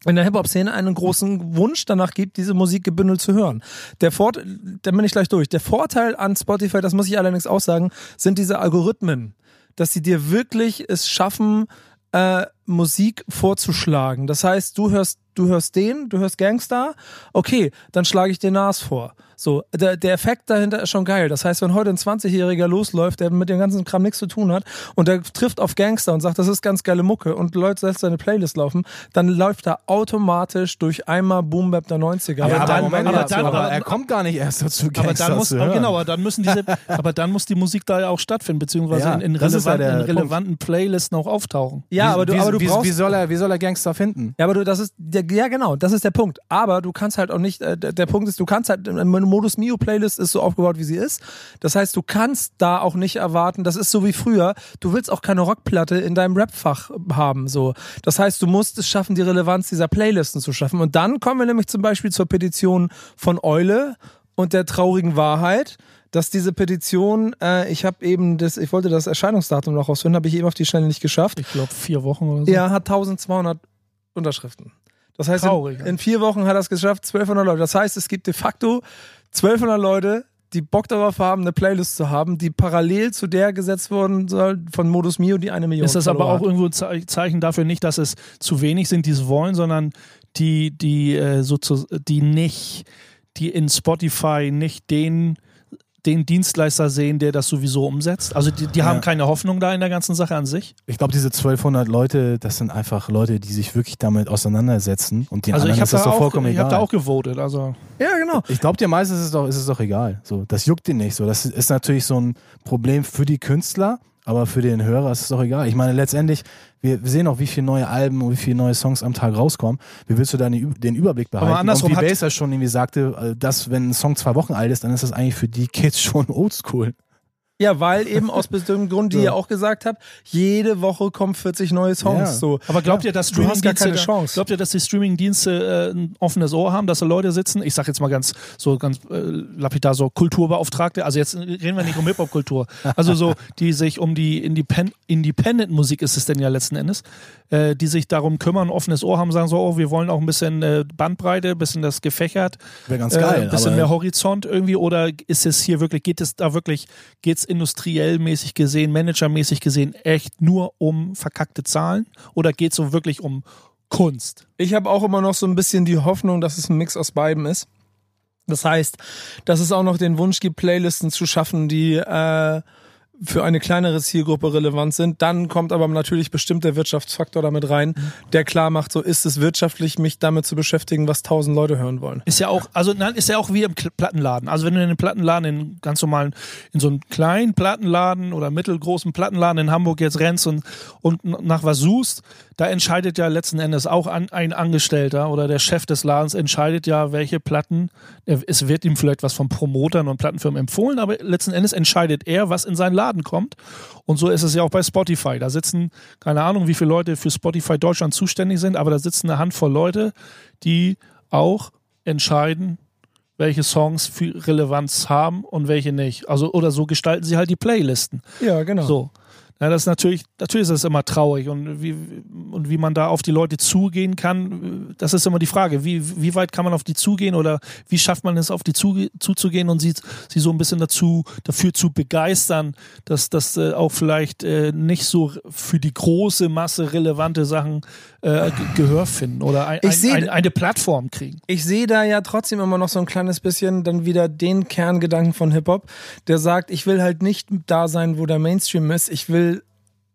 in der Hip-Hop-Szene einen großen Wunsch danach gibt, diese Musik gebündelt zu hören. Der Vorteil, da bin ich gleich durch. Der Vorteil an Spotify, das muss ich allerdings auch sagen, sind diese Algorithmen, dass sie dir wirklich es schaffen, äh, Musik vorzuschlagen. Das heißt, du hörst, du hörst den, du hörst Gangster, okay, dann schlage ich den Nas vor. So, der, der Effekt dahinter ist schon geil. Das heißt, wenn heute ein 20-Jähriger losläuft, der mit dem ganzen Kram nichts zu tun hat und der trifft auf Gangster und sagt, das ist ganz geile Mucke und Leute lässt seine Playlist laufen, dann läuft er automatisch durch einmal Boom Bap der 90er. Aber, aber, dann, Moment, aber, dann, aber, er kommt gar nicht erst dazu, Gangster aber dann muss, zu hören. Genau, aber dann müssen diese, <laughs> aber dann muss die Musik da ja auch stattfinden, beziehungsweise ja, in, in, relevanten, ja in relevanten Playlisten auch auftauchen. Ja, aber du, wie, aber du wie, brauchst, wie soll er, wie soll er Gangster finden? Ja, aber du, das ist, der, ja genau, das ist der Punkt. Aber du kannst halt auch nicht, äh, der, der Punkt ist, du kannst halt, eine Modus Mio Playlist ist so aufgebaut, wie sie ist. Das heißt, du kannst da auch nicht erwarten, das ist so wie früher, du willst auch keine Rockplatte in deinem Rapfach haben. So. Das heißt, du musst es schaffen, die Relevanz dieser Playlisten zu schaffen. Und dann kommen wir nämlich zum Beispiel zur Petition von Eule und der traurigen Wahrheit dass diese Petition, äh, ich habe eben das, ich wollte das Erscheinungsdatum noch rausfinden, habe ich eben auf die Schnelle nicht geschafft. Ich glaube vier Wochen oder so. Ja, hat 1200 Unterschriften. Das heißt, Traurig, in, in vier Wochen hat er es geschafft, 1200 Leute. Das heißt, es gibt de facto 1200 Leute, die Bock darauf haben, eine Playlist zu haben, die parallel zu der gesetzt worden soll von Modus Mio, die eine Million Ist das aber Follower auch irgendwo ein Ze- Zeichen dafür nicht, dass es zu wenig sind, die es wollen, sondern die, die, äh, sozu- die nicht, die in Spotify nicht den, den Dienstleister sehen, der das sowieso umsetzt? Also die, die haben keine Hoffnung da in der ganzen Sache an sich? Ich glaube, diese 1200 Leute, das sind einfach Leute, die sich wirklich damit auseinandersetzen und den Also ich anderen habe ist das da, doch auch, vollkommen ich hab egal. da auch gewotet. Also Ja, genau. Ich glaube, dir meistens ist es doch, ist es doch egal. So, das juckt den nicht. So, das ist natürlich so ein Problem für die Künstler, aber für den Hörer ist es doch egal. Ich meine, letztendlich, wir, sehen auch, wie viele neue Alben und wie viele neue Songs am Tag rauskommen. Wie willst du da den, Überblick behalten? andersrum und wie ja schon irgendwie sagte, äh, dass wenn ein Song zwei Wochen alt ist, dann ist das eigentlich für die Kids <laughs> schon oldschool. Ja, weil eben aus <laughs> bestimmten Grund, die So. ihr auch gesagt habt, jede Woche kommen 40 neue Songs. Ja. So. Aber glaubt ihr, dass Streamingdienste, keine da- Chance. glaubt ihr, dass die Streamingdienste äh, ein offenes Ohr haben, dass da Leute sitzen? Ich sag jetzt mal ganz so ganz äh, lapidar so Kulturbeauftragte. Also jetzt reden wir nicht um Hip Hop Kultur. Also so die sich um die Independ Independent Musik ist es denn ja letzten Endes, äh, die sich darum kümmern, ein offenes Ohr haben, sagen so, oh, wir wollen auch ein bisschen äh, Bandbreite, ein bisschen das gefächert, Wäre ganz äh, geil. ein bisschen aber mehr Horizont irgendwie oder ist es hier wirklich, geht es da wirklich, geht es industriell mäßig gesehen, managermäßig gesehen echt nur um verkackte Zahlen oder geht es so wirklich um Kunst? Ich habe auch immer noch so ein bisschen die Hoffnung, dass es ein Mix aus beidem ist. Das heißt, dass es auch noch den Wunsch gibt, Playlisten zu schaffen, die äh, für eine kleinere Zielgruppe relevant sind. Dann kommt aber natürlich bestimmt der Wirtschaftsfaktor damit rein, der klar macht, so ist es wirtschaftlich, mich damit zu beschäftigen, was tausend Leute hören wollen. Ist ja auch, also nein, ist ja auch wie im Plattenladen. Also wenn du in den Plattenladen, in ganz normalen, in so einen kleinen Plattenladen oder mittelgroßen Plattenladen in Hamburg jetzt rennst und, und nach was suchst, da entscheidet ja letzten Endes auch an, ein Angestellter oder der Chef des Ladens entscheidet ja, welche Platten, er- es wird ihm vielleicht was von Promotern und Plattenfirmen empfohlen, aber letzten Endes entscheidet er, was in seinen Laden kommt. Und so ist es ja auch bei Spotify. Da sitzen, keine Ahnung, wie viele Leute für Spotify Deutschland zuständig sind, aber da sitzen eine Handvoll Leute, die auch entscheiden, welche Songs für Relevanz haben und welche nicht. Also, oder so gestalten sie halt die Playlisten. Ja, genau. So. Ja, das ist natürlich, natürlich ist das immer traurig und wie, und wie man da auf die Leute zugehen kann, das ist immer die Frage. Wie, wie weit kann man auf die zugehen oder wie schafft man es, auf die zu, zuzugehen und sie, sie so ein bisschen dazu, dafür zu begeistern, dass das äh, auch vielleicht äh, nicht so für die große Masse relevante Sachen äh, Ge- Gehör finden oder ein, ein, seh- ein, eine Plattform kriegen. ich sehe da ja trotzdem immer noch so ein kleines bisschen dann wieder den Kerngedanken von Hip-Hop, der sagt, ich will halt nicht da sein, wo der Mainstream ist. Ich will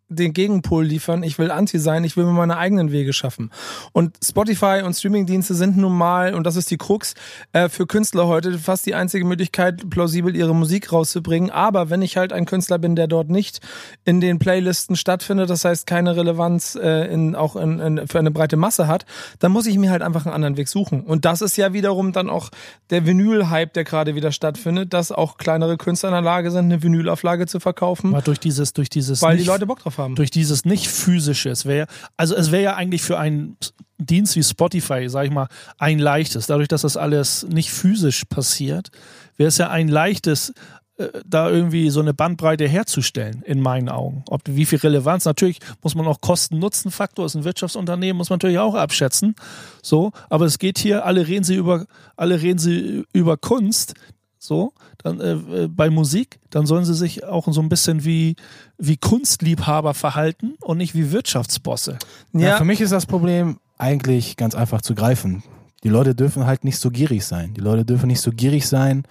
den Gegenpol liefern, ich will anti sein, ich will mir meine eigenen Wege schaffen. Und Spotify und Streamingdienste sind nun mal, und das ist die Krux, äh, für Künstler heute fast die einzige Möglichkeit, plausibel ihre Musik rauszubringen. Aber wenn ich halt ein Künstler bin, der dort nicht in den Playlisten stattfindet, das heißt keine Relevanz äh, in, auch in, in, für eine breite Masse hat, dann muss ich mir halt einfach einen anderen Weg suchen. Und das ist ja wiederum dann auch der Vinyl-Hype, der gerade wieder stattfindet, dass auch kleinere Künstler in der Lage sind, eine Vinylauflage zu verkaufen, Aber durch dieses, durch dieses weil die Leute Bock drauf haben. Durch dieses nicht physische, es wäre, also es wäre ja eigentlich für einen Dienst wie Spotify, sag ich mal, ein leichtes. Dadurch, dass das alles nicht physisch passiert, wäre es ja ein leichtes, äh, da irgendwie so eine Bandbreite herzustellen, in meinen Augen. Ob wie viel Relevanz, natürlich muss man auch Kosten-Nutzen-Faktor, ist ein Wirtschaftsunternehmen, muss man natürlich auch abschätzen. So, aber es geht hier, alle reden sie über, alle reden sie über Kunst. So, dann äh, äh, bei Musik, dann sollen sie sich auch so ein bisschen wie, wie Kunstliebhaber verhalten und nicht wie Wirtschaftsbosse. Ja. für mich ist das Problem eigentlich ganz einfach zu greifen. Die Leute dürfen halt nicht so gierig sein. Die Leute dürfen nicht so gierig sein,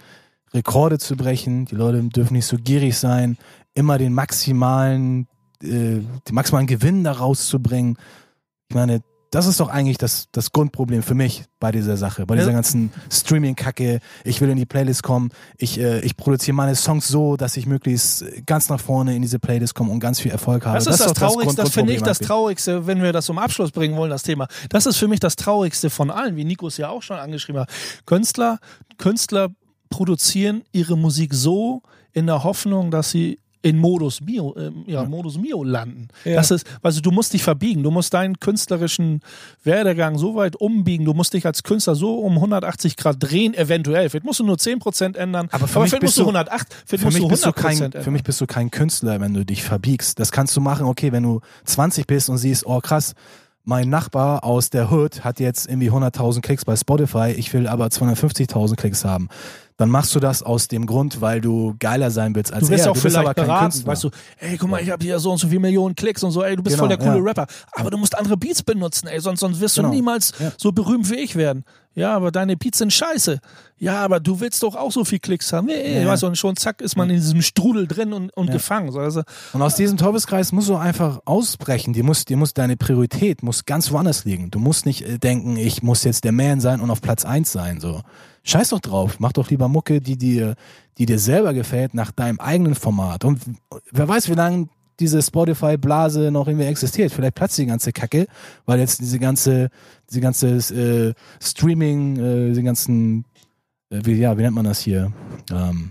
Rekorde zu brechen. Die Leute dürfen nicht so gierig sein, immer den maximalen, äh, den maximalen Gewinn daraus zu bringen. Ich meine, das ist doch eigentlich das, das Grundproblem für mich bei dieser Sache, bei dieser ganzen Streaming-Kacke. Ich will in die Playlist kommen. Ich, äh, ich produziere meine Songs so, dass ich möglichst ganz nach vorne in diese Playlist komme und ganz viel Erfolg habe. Das ist das, doch Traurigste, das finde ich das. Traurigste, wenn wir das zum Abschluss bringen wollen, das Thema. Das ist für mich das Traurigste von allen, wie Nikos ja auch schon angeschrieben hat. Künstler, Künstler produzieren ihre Musik so in der Hoffnung, dass sie in Modus Mio, äh, ja, Modus Mio landen. Ja. Das ist, also du musst dich verbiegen, du musst deinen künstlerischen Werdegang so weit umbiegen, du musst dich als Künstler so um 180 Grad drehen, eventuell. Vielleicht musst du nur 10% ändern, Aber für mich vielleicht bist musst du du- 108, vielleicht Für musst mich, du bist du 100% kein, ändern. für mich bist du kein Künstler, wenn du dich verbiegst. Das kannst du machen, okay, wenn du 20 bist und siehst, oh krass, mein Nachbar aus der Hood hat jetzt irgendwie 100.000 Klicks bei Spotify, ich will aber 250.000 Klicks haben. Dann machst du das aus dem Grund, weil du geiler sein willst als Du wirst er. auch du bist vielleicht aber kein beraten, Künstler. weißt du, ey, guck mal, ich habe hier so und so viele Millionen Klicks und so, ey, du bist Genau, voll der coole ja. Rapper. Aber du musst andere Beats benutzen, ey, sonst, sonst wirst du Genau. niemals Ja. so berühmt wie ich werden. Ja, aber deine sind scheiße. Ja, aber du willst doch auch so viel Klicks haben. Nee, Ja. weißt du, und schon zack ist man in diesem Strudel drin und, und Ja. gefangen. So, also, Und aus diesem Teufelskreis musst du einfach ausbrechen. Die muss, die muss, deine Priorität muss ganz woanders liegen. Du musst nicht äh, denken, ich muss jetzt der Man sein und auf Platz eins sein. So. Scheiß doch drauf. Mach doch lieber Mucke, die dir, die dir selber gefällt, nach deinem eigenen Format. Und wer weiß, wie lange diese Spotify-Blase noch irgendwie existiert. Vielleicht platzt die ganze Kacke, weil jetzt diese ganze, diese ganze äh, Streaming, äh, diese ganzen, äh, wie, ja, wie nennt man das hier? Ähm,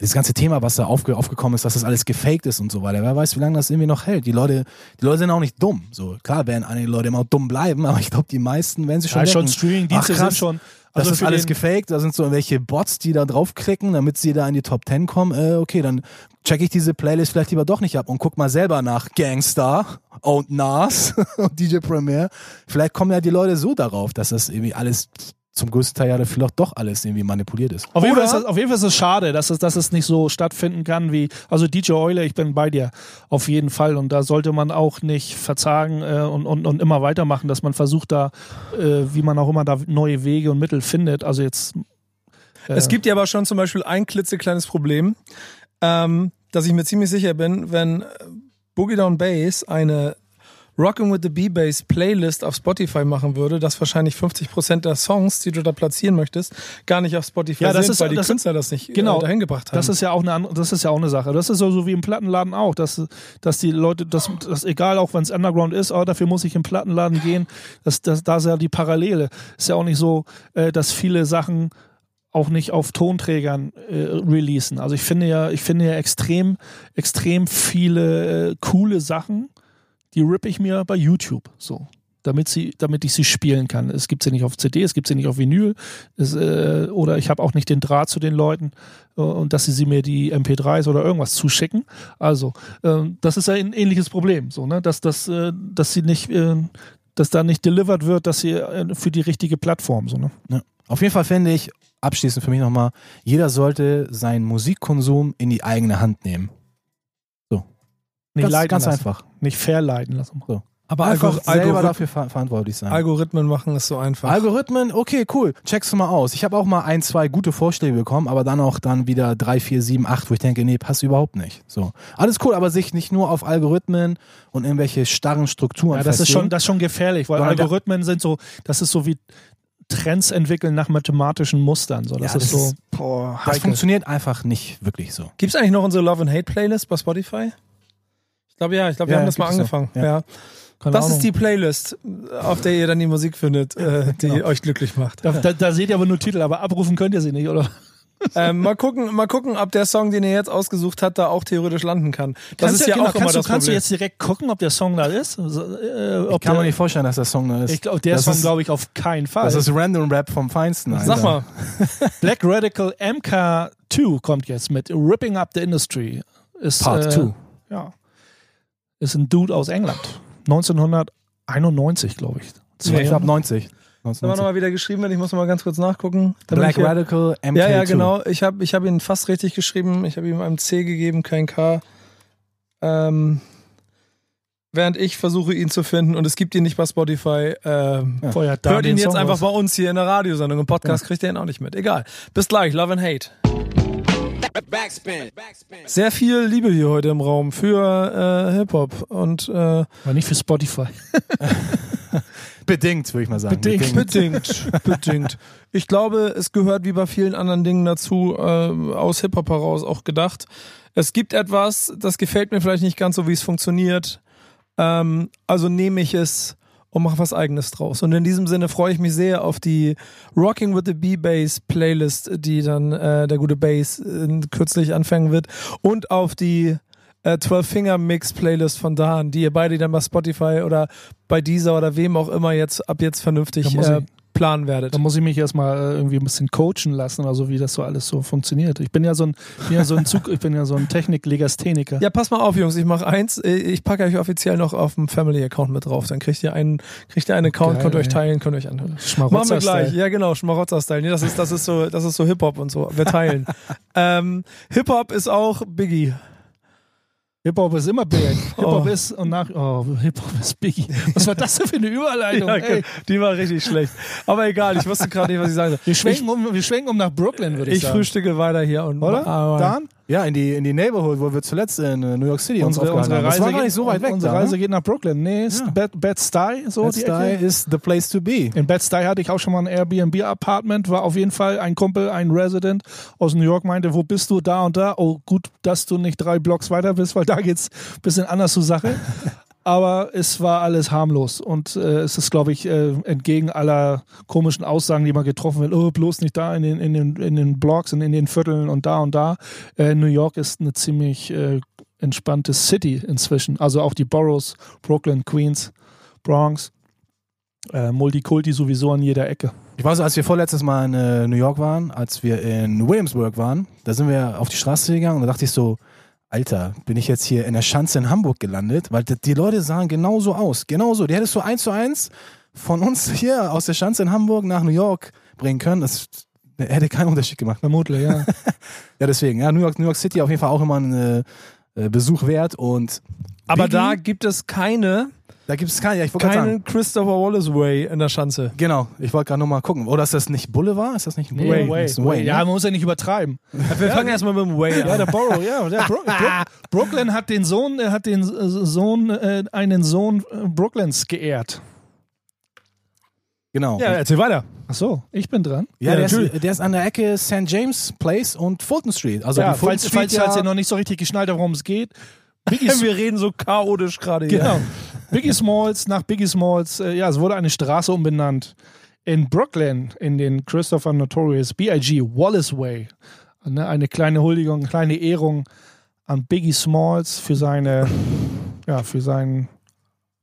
das ganze Thema, was da aufge aufgekommen ist, dass das alles gefaked ist und so weiter. Wer weiß, wie lange das irgendwie noch hält. Die Leute, die Leute sind auch nicht dumm. So klar werden einige Leute immer dumm bleiben, aber ich glaube, die meisten werden sich schon ja, schon Streaming-Dienste sind schon. das Also ist für alles gefaked. Da sind so irgendwelche Bots, die da draufklicken, damit sie da in die Top 10 kommen. Äh, okay, dann check ich diese Playlist vielleicht lieber doch nicht ab und guck mal selber nach Gangstar und Nas <laughs> und DJ Premier. Vielleicht kommen ja die Leute so darauf, dass das irgendwie alles zum größten Teil ja dafür doch alles irgendwie manipuliert ist. Auf jeden, Fall ist das, auf jeden Fall ist es schade, dass es, dass es nicht so stattfinden kann wie, also DJ Euler, ich bin bei dir, auf jeden Fall. Und da sollte man auch nicht verzagen äh, und, und, und immer weitermachen, dass man versucht da, äh, wie man auch immer da neue Wege und Mittel findet. Also jetzt. Äh, Es gibt ja aber schon zum Beispiel ein klitzekleines Problem, ähm, dass ich mir ziemlich sicher bin, wenn äh, Boogie Down Bass eine Rocking with the B-Bass Playlist auf Spotify machen würde, dass wahrscheinlich 50% der Songs, die du da platzieren möchtest, gar nicht auf Spotify Ja, das sind, ist- weil die das- Künstler das nicht genau. äh, dahin gebracht haben. Das ist ja auch eine das ist ja auch eine Sache. Das ist so, so wie im Plattenladen auch, dass, dass die Leute, dass, dass egal auch wenn es Underground ist, aber dafür muss ich im Plattenladen gehen. Das, das, da ist ja die Parallele. Ist ja auch nicht so, äh, dass viele Sachen auch nicht auf Tonträgern äh, releasen. Also ich finde ja, ich finde ja extrem, extrem viele äh, coole Sachen, die rippe ich mir bei YouTube so. Damit, sie, damit ich sie spielen kann. Es gibt sie nicht auf CD, es gibt sie nicht auf Vinyl. Es, äh, oder ich habe auch nicht den Draht zu den Leuten äh, und dass sie, sie mir die MP3s oder irgendwas zuschicken. Also, äh, das ist ein ähnliches Problem, so, ne? dass, dass, äh, dass sie nicht, äh, dass da nicht delivered wird, dass sie für die richtige Plattform, so, ne? Ja. Auf jeden Fall finde ich, abschließend für mich nochmal, jeder sollte seinen Musikkonsum in die eigene Hand nehmen. Nicht Ganz, ganz einfach. Nicht verleiten lassen. aber Einfach Algor selber Algorith dafür ver verantwortlich sein. Algorithmen machen es so einfach. Algorithmen, okay, cool. Checkst du mal aus. Ich habe auch mal ein, zwei gute Vorschläge bekommen, aber dann auch dann wieder drei, vier, sieben, acht, wo ich denke, nee, passt überhaupt nicht. So. Alles cool, aber sich nicht nur auf Algorithmen und irgendwelche starren Strukturen Ja, das ist festlegen. schon, das ist schon gefährlich, weil Algorithmen sind so, das ist so wie Trends entwickeln nach mathematischen Mustern. So, das Ja, ist das so, ist- boah, das heikel. funktioniert einfach nicht wirklich so. Gibt es eigentlich noch unsere Love and Hate Playlist bei Spotify? Ich glaube ja, ich glaube, wir Ja, haben das mal angefangen. Ja. Ja. Keine Das Ahnung. ist die Playlist, auf der ihr dann die Musik findet, äh, die Genau. euch glücklich macht. Da, da, da seht ihr aber nur Titel, aber abrufen könnt ihr sie nicht, oder? Ähm, mal gucken, mal gucken, ob der Song, den ihr jetzt ausgesucht habt, da auch theoretisch landen kann. Das Kannst ist du- ja genau, auch immer kannst, das du, kannst du jetzt direkt gucken, ob der Song da ist? Also, äh, ob Ich kann mir nicht vorstellen, dass der Song da ist. Ich glaube, der das Song glaube ich auf keinen Fall. das ist Random Rap vom Feinsten. Alter. Sag mal, <laughs> Black Radical MK2 kommt jetzt mit Ripping Up the Industry. Ist, Part äh, 2. Ja. Ist ein Dude aus England. 1991, glaube ich. Nee, ich glaube 90. haben wir 1990. nochmal wieder geschrieben, ich muss noch mal ganz kurz nachgucken. Black hier- Radical MK2. Ja, ja, genau. Ich habe ich hab ihn fast richtig geschrieben. Ich habe ihm einen C gegeben, kein K. Ähm, während ich versuche, ihn zu finden und es gibt ihn nicht bei Spotify. Ähm, Ja. Hört ihn jetzt Song einfach raus. bei uns hier in der Radiosendung. Im Podcast kriegt ihr ihn auch nicht mit. Egal. Bis gleich. Love and Hate. Backspin. Backspin. Sehr viel Liebe hier heute im Raum für äh, Hip-Hop. Und äh, Aber nicht für Spotify. <laughs> <laughs> Bedingt, würde ich mal sagen. Bedingt. bedingt, bedingt. Ich glaube, es gehört wie bei vielen anderen Dingen dazu, äh, aus Hip-Hop heraus auch gedacht. Es gibt etwas, das gefällt mir vielleicht nicht ganz so, wie es funktioniert. Ähm, also nehme ich es und mache was eigenes draus. Und in diesem Sinne freue ich mich sehr auf die Rocking with the B-Bass Playlist, die dann äh, der gute Bass äh, kürzlich anfangen wird. Und auf die äh, 12-Finger-Mix-Playlist von Dan, die ihr beide dann bei Spotify oder bei dieser oder wem auch immer jetzt ab jetzt vernünftig äh, planen werdet. Da muss ich mich erstmal äh, irgendwie ein bisschen coachen lassen, also wie das so alles so funktioniert. Ich bin ja so ein, bin ja so ein Zug, ich bin ja so ein Technik-Legastheniker. Ja, pass mal auf, Jungs, ich mache eins. Äh, Ich packe euch offiziell noch auf dem Family-Account mit drauf. Dann kriegt ihr einen, kriegt ihr einen Account, Geil, könnt ihr euch teilen, könnt ihr euch anhören. Machen wir Schmarotzer-Style. gleich. Ja, genau, Schmarotzer-Style. Nee, das ist, das ist so, das ist so Hip-Hop und so. Wir teilen. <laughs> ähm, Hip-Hop ist auch Biggie. Hip-Hop ist immer big. Hip-Hop Oh. ist und nach, oh, Hip-Hop ist Biggie. Was war das denn für eine Überleitung? Ja, ey? die war richtig schlecht. Aber egal, ich wusste gerade nicht, was ich sagen soll. Wir schwenken, um, wir schwenken um nach Brooklyn, würde ich, Ich sagen. frühstücke weiter hier und Oder? Aber- Dan? Ja, in die, in die Neighborhood, wo wir zuletzt in äh, New York City uns Unsere, aufgehalten unsere haben. Das Reise, war gar geht, nicht so weit weg. unsere da, Reise ne? geht nach Brooklyn. Nee, ist Ja. Bed, Bed-Stuy, so die Bed-Stuy Ecke. is the place to be. In Bed-Stuy hatte ich auch schon mal ein Airbnb-Apartment, war auf jeden Fall ein Kumpel, ein Resident aus New York, meinte, wo bist du, da und da? Oh, gut, dass du nicht drei Blocks weiter bist, weil da geht's ein bisschen anders zur Sache. Aber es war alles harmlos und äh, es ist, glaube ich, äh, entgegen aller komischen Aussagen, die man getroffen wird, oh, bloß nicht da in den, in den, in den Blocks und in den Vierteln und da und da. Äh, New York ist eine ziemlich äh, entspannte City inzwischen. Also auch die Boroughs, Brooklyn, Queens, Bronx, äh, Multikulti sowieso an jeder Ecke. Ich weiß, als wir vorletztes Mal in äh, New York waren, als wir in Williamsburg waren, da sind wir auf die Straße gegangen und da dachte ich so, Alter, bin ich jetzt hier in der Schanze in Hamburg gelandet? Weil die, Leute sahen genauso aus. Genauso. Die hättest du eins zu eins von uns hier aus der Schanze in Hamburg nach New York bringen können. Das hätte keinen Unterschied gemacht. Vermutlich, ja. <laughs> Ja, deswegen. Ja, New York, New York City auf jeden Fall auch immer ein äh, Besuch wert. Und Aber Biggie, da gibt es keine, da gibt es keine. Ja, ich wollte gerade sagen. keinen Christopher Wallace Way in der Schanze. Genau, ich wollte gerade nochmal gucken. Oder ist das nicht Boulevard? Ist das nicht Nee? Way. Das ist Way, Ja, ne? man muss ja nicht übertreiben. <laughs> Wir fangen erstmal mit dem Way Ja, an. der Borough, ja. Der Bro Bro Brooklyn hat den Sohn, äh, hat den äh, Sohn, äh, einen Sohn äh, Brooklyns geehrt. Genau. Ja, erzähl weiter. Ach so, ich bin dran. Ja, Ja, der, natürlich. ist, der ist an der Ecke St. James Place und Fulton Street. Also ja, Fulton falls, Street falls, ja, falls ihr noch nicht so richtig geschnallt habt, worum es geht. <laughs> Wir reden so chaotisch gerade hier. genau. Biggie Smalls, nach Biggie Smalls, äh, ja, es wurde eine Straße umbenannt. In Brooklyn, in den Christopher Notorious B.I.G. Wallace Way. Ne, eine kleine Huldigung, eine kleine Ehrung an Biggie Smalls für seine, ja, für seinen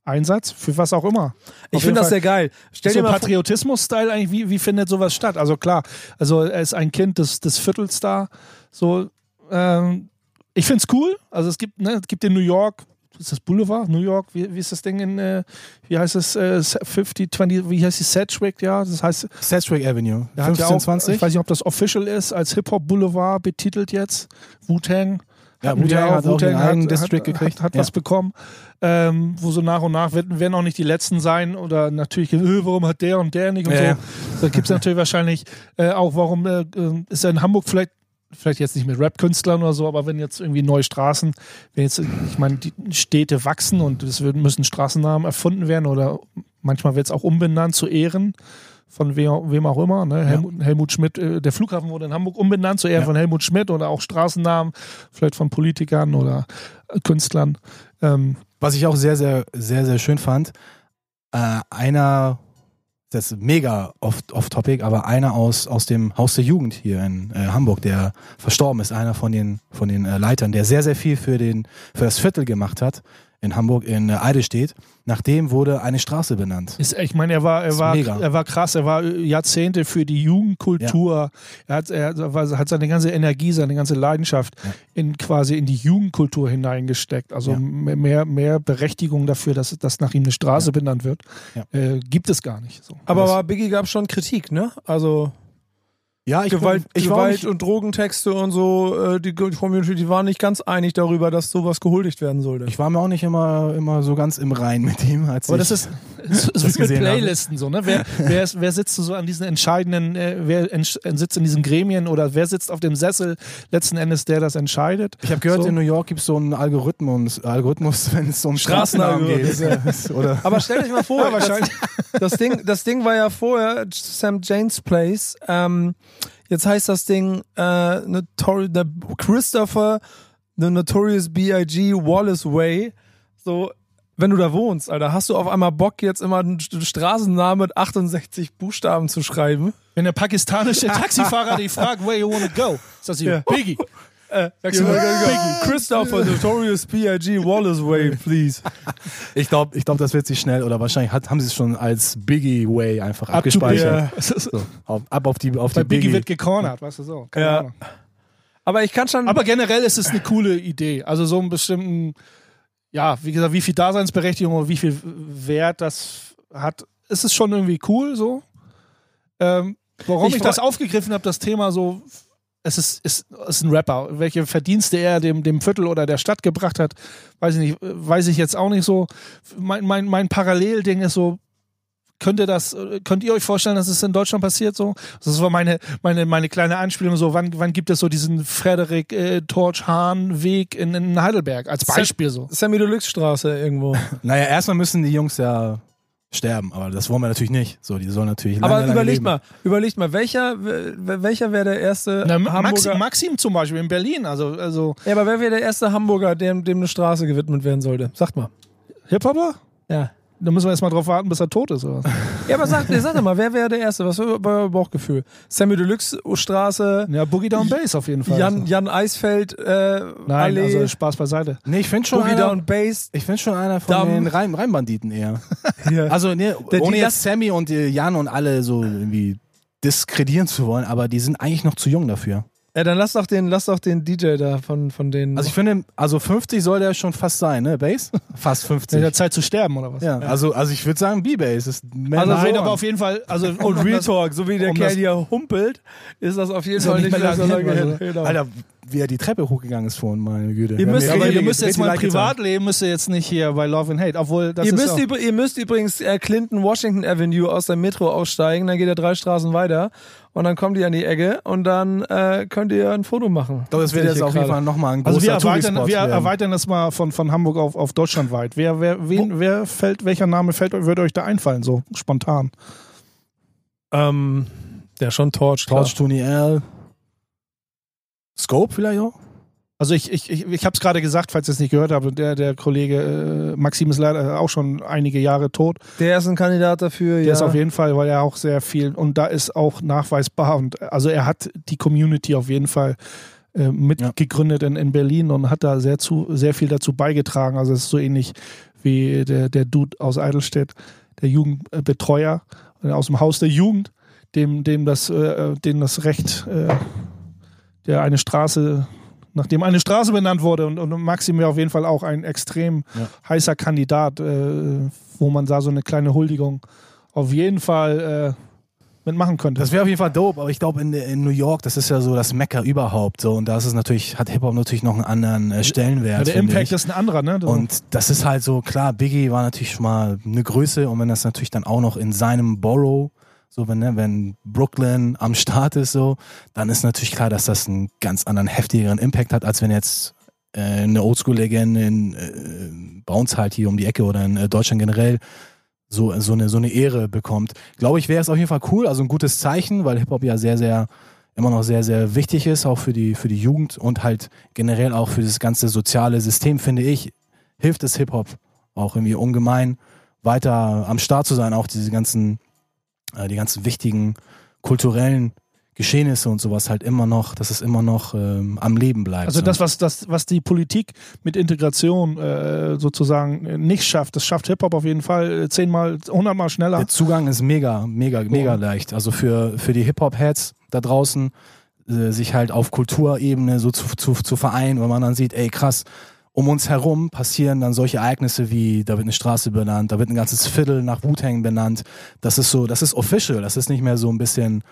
Einsatz, für was auch immer. Ich finde das sehr geil. Stell so dir mal Patriotismus-Style eigentlich, wie, wie findet sowas statt? Also klar, also er ist ein Kind des, des Viertels da. So, ähm, ich finde es cool. Also es gibt, ne, es gibt in New York, ist das Boulevard? New York, wie, wie ist das Ding in, äh, wie heißt es, äh, 50, 20, wie heißt die Sedgwick, ja? Das heißt, Sedgwick Avenue. er hat ja auch, 1520. ich weiß nicht, ob das official ist, als Hip-Hop Boulevard betitelt jetzt. Wu-Tang. Ja, Wu-Tang hat auch den Wu-Tang eigenen District hat, gekriegt. Hat, hat Ja. was bekommen, ähm, wo so nach und nach werden, werden auch nicht die Letzten sein oder natürlich, äh, warum hat der und der nicht und Ja, ja. so. Da gibt es natürlich wahrscheinlich äh, auch, warum äh, äh, ist er in Hamburg vielleicht vielleicht jetzt nicht mit Rap-Künstlern oder so, aber wenn jetzt irgendwie neue Straßen, wenn jetzt, ich meine, die Städte wachsen und es müssen Straßennamen erfunden werden oder manchmal wird es auch umbenannt zu Ehren von wem, auch immer. Ne? Helmut, Helmut Schmidt, äh, der Flughafen wurde in Hamburg umbenannt zu Ehren Ja. von Helmut Schmidt oder auch Straßennamen, vielleicht von Politikern oder äh, Künstlern. Ähm, Was ich auch sehr, sehr, sehr, sehr schön fand, äh, einer, das ist mega off- off-topic, aber einer aus, aus dem Haus der Jugend hier in äh, Hamburg, der verstorben ist, einer von den, von den äh, Leitern, der sehr, sehr viel für, den, für das Viertel gemacht hat in Hamburg, in äh, Eidelstedt. Nach dem wurde eine Straße benannt. Ist, ich meine, er war, er war, er war krass, er war Jahrzehnte für die Jugendkultur. Er, hat, er hat- hat seine ganze Energie, seine ganze Leidenschaft Ja. in quasi in die Jugendkultur hineingesteckt. Also Ja. mehr- mehr, mehr Berechtigung dafür, dass, dass nach ihm eine Straße benannt wird, Ja. äh, gibt es gar nicht. So. aber bei Biggie gab es schon Kritik, ne? Also Ja, ich, Gewalt, ich war Gewalt nicht, und Drogentexte und so, äh, die Community, die waren nicht ganz einig darüber, dass sowas gehuldigt werden sollte. ich war mir auch nicht immer, immer so ganz im Rein mit ihm. Als Aber ich, das ist so, das wie mit gesehen habe. Playlisten so, ne? Wer, wer, ist, wer sitzt so an diesen entscheidenden, äh, wer entsch- sitzt in diesen Gremien oder wer sitzt auf dem Sessel letzten Endes, der das entscheidet? Ich habe gehört, So. in New York gibt es so einen Algorithmus, Algorithmus <laughs> wenn es um Straßennamen geht. <laughs> Oder Aber stell dich mal vor, <laughs> Ja, wahrscheinlich. Das, das, Ding, das Ding war ja vorher Sam James Place. Ähm, jetzt heißt das Ding äh, Notori der Christopher The Notorious B.I.G. Wallace Way. So, wenn du da wohnst, Alter, hast du auf einmal Bock, jetzt immer einen St- Straßennamen mit 68 Buchstaben zu schreiben? Wenn der pakistanische <laughs> Taxifahrer dich fragt, where you wanna go, sagst du, Ja. Biggie. Äh, Biggie. Christopher Notorious B.I.G. Wallace Way, please. Ich glaube, ich glaub, das wird sich schnell oder wahrscheinlich hat, haben sie es schon als Biggie Way einfach Up abgespeichert. Biggie. <laughs> So, auf, ab auf die, auf Bei die Biggie Biggie. wird gecornert, weißt du so. Keine Ja. Ahnung. Aber ich kann schon. Aber generell ist es eine coole Idee. Also so einen bestimmten, ja, wie gesagt, wie viel Daseinsberechtigung oder wie viel Wert das hat, ist es schon irgendwie cool so. Ähm, warum Ich ich, das aufgegriffen habe, das Thema so, es ist, ist, ist ein Rapper. Welche Verdienste er dem, dem Viertel oder der Stadt gebracht hat, weiß ich nicht, weiß ich jetzt auch nicht so. Mein, mein, mein Parallelding ist so, könnt ihr das, könnt ihr euch vorstellen, dass es in Deutschland passiert so? Das war meine, meine, meine kleine Anspielung so, wann, wann gibt es so diesen Frederik äh, Torch Hahn Weg in, in Heidelberg als Beispiel so? Sammy Deluxe Straße irgendwo. <laughs> Naja, erstmal müssen die Jungs ja sterben, aber das wollen wir natürlich nicht. So, die sollen natürlich lange, Aber leben. mal, überlegt mal, welcher, welcher wäre der erste Na, Maxim, Hamburger? Maxim zum Beispiel in Berlin, also, also Ja, aber wer wäre der erste Hamburger, dem, dem eine Straße gewidmet werden sollte? Sagt mal. Hip-Hopper? Ja. Da müssen wir erstmal drauf warten, bis er tot ist. Oder? was? <laughs> Ja, aber sag, sag doch mal, wer wäre der erste? Was war euer Bauchgefühl? Sammy Deluxe Straße, ja, Boogie Down Bass auf jeden Fall. Jan, Jan Eisfeld, äh, Nein, Allee, also Spaß beiseite. Nee, ich finde schon Boogie einer, Down Bass. ich finde schon einer von Damm. den Reim, Reimbanditen eher. <laughs> Hier. Also, nee, Der- ohne jetzt Sammy und äh, Jan und alle so irgendwie diskredieren zu wollen, aber die sind eigentlich noch zu jung dafür. Ja, dann lass doch den, lass doch den DJ da von, von denen. Also ich finde, also 50 soll der schon fast sein, ne? Bass? <laughs> Fast In 50. der Zeit zu sterben oder was? Ja, also, also ich würde sagen, B-Bass ist mehr Also Nein, so- aber auf jeden Fall, also und <laughs> Real Talk, so wie der um Kerl hier humpelt, ist das auf jeden Fall nicht nicht mehr lange hin. also. Alter, wie er die Treppe hochgegangen ist vorhin, meine Güte. Ihr müsst- aber ihr müsst jetzt mal. Privatleben, müsst ihr jetzt nicht hier bei Love and Hate, obwohl das Ihr ist müsst, auch, ihr müsst übrigens äh, Clinton Washington Avenue aus der Metro aussteigen, dann geht ihr drei Straßen weiter und dann kommt ihr an die Ecke und dann äh, könnt ihr ein Foto machen. Ich glaube, das wird jetzt auf jeden. Fall nochmal ein großer also wir erweitern, wir werden. erweitern das mal von, von Hamburg auf, auf deutschlandweit. Wer, wer, wen, wer fällt, welcher Name fällt, würde euch da einfallen, so spontan? Ähm, der schon Torch. Torch, Tony L. Scope vielleicht auch? Also ich, ich, ich, ich habe es gerade gesagt, falls ihr es nicht gehört habt, der, der Kollege äh, Maxim ist leider auch schon einige Jahre tot. Der ist ein Kandidat dafür, Der ja. ist auf jeden Fall, weil er auch sehr viel und da ist auch nachweisbar und also er hat die Community auf jeden Fall äh, mitgegründet in, in Berlin und hat da sehr zu sehr viel dazu beigetragen. Also es ist so ähnlich wie der der Dude aus Eidelstedt, der Jugendbetreuer äh, aus dem Haus der Jugend, dem dem das äh, dem das Recht äh, der eine Straße nachdem eine Straße benannt wurde und, und Maxim ja auf jeden Fall auch ein extrem Ja. heißer Kandidat, äh, wo man da so eine kleine Huldigung auf jeden Fall äh, mitmachen könnte. Das wäre auf jeden Fall dope, aber ich glaube in, in New York, das ist ja so das Mecker überhaupt so und da ist es natürlich, hat Hip-Hop natürlich noch einen anderen äh, Stellenwert. ja, der Impact ich. ist ein anderer, ne? Und das ist halt so, klar, Biggie war natürlich schon mal eine Größe und wenn das natürlich dann auch noch in seinem Borough, so wenn, ne, wenn Brooklyn am Start ist, so, dann ist natürlich klar, dass das einen ganz anderen, heftigeren Impact hat, als wenn jetzt äh, eine Oldschool-Legende in, äh, bei uns halt hier um die Ecke oder in äh, Deutschland generell so, so, eine, so eine Ehre bekommt. Glaube ich, wäre es auf jeden Fall cool, also ein gutes Zeichen, weil Hip-Hop ja sehr, sehr immer noch sehr, sehr wichtig ist, auch für die, für die Jugend und halt generell auch für das ganze soziale System, finde ich, hilft es Hip-Hop auch irgendwie ungemein weiter am Start zu sein, auch diese ganzen, äh, die ganzen wichtigen kulturellen Geschehnisse und sowas halt immer noch, dass es immer noch ähm, am Leben bleibt. Also so. das, was, das, was die Politik mit Integration äh, sozusagen äh, nicht schafft, das schafft Hip-Hop auf jeden Fall äh, zehnmal, hundertmal schneller. Der Zugang ist mega, mega, mega leicht. Also für, für die Hip-Hop-Heads da draußen, äh, sich halt auf Kulturebene so zu, zu, zu vereinen, weil man dann sieht, ey krass, um uns herum passieren dann solche Ereignisse wie, da wird eine Straße benannt, da wird ein ganzes Viertel nach Wu-Tang benannt. Das ist so, das ist official, das ist nicht mehr so ein bisschen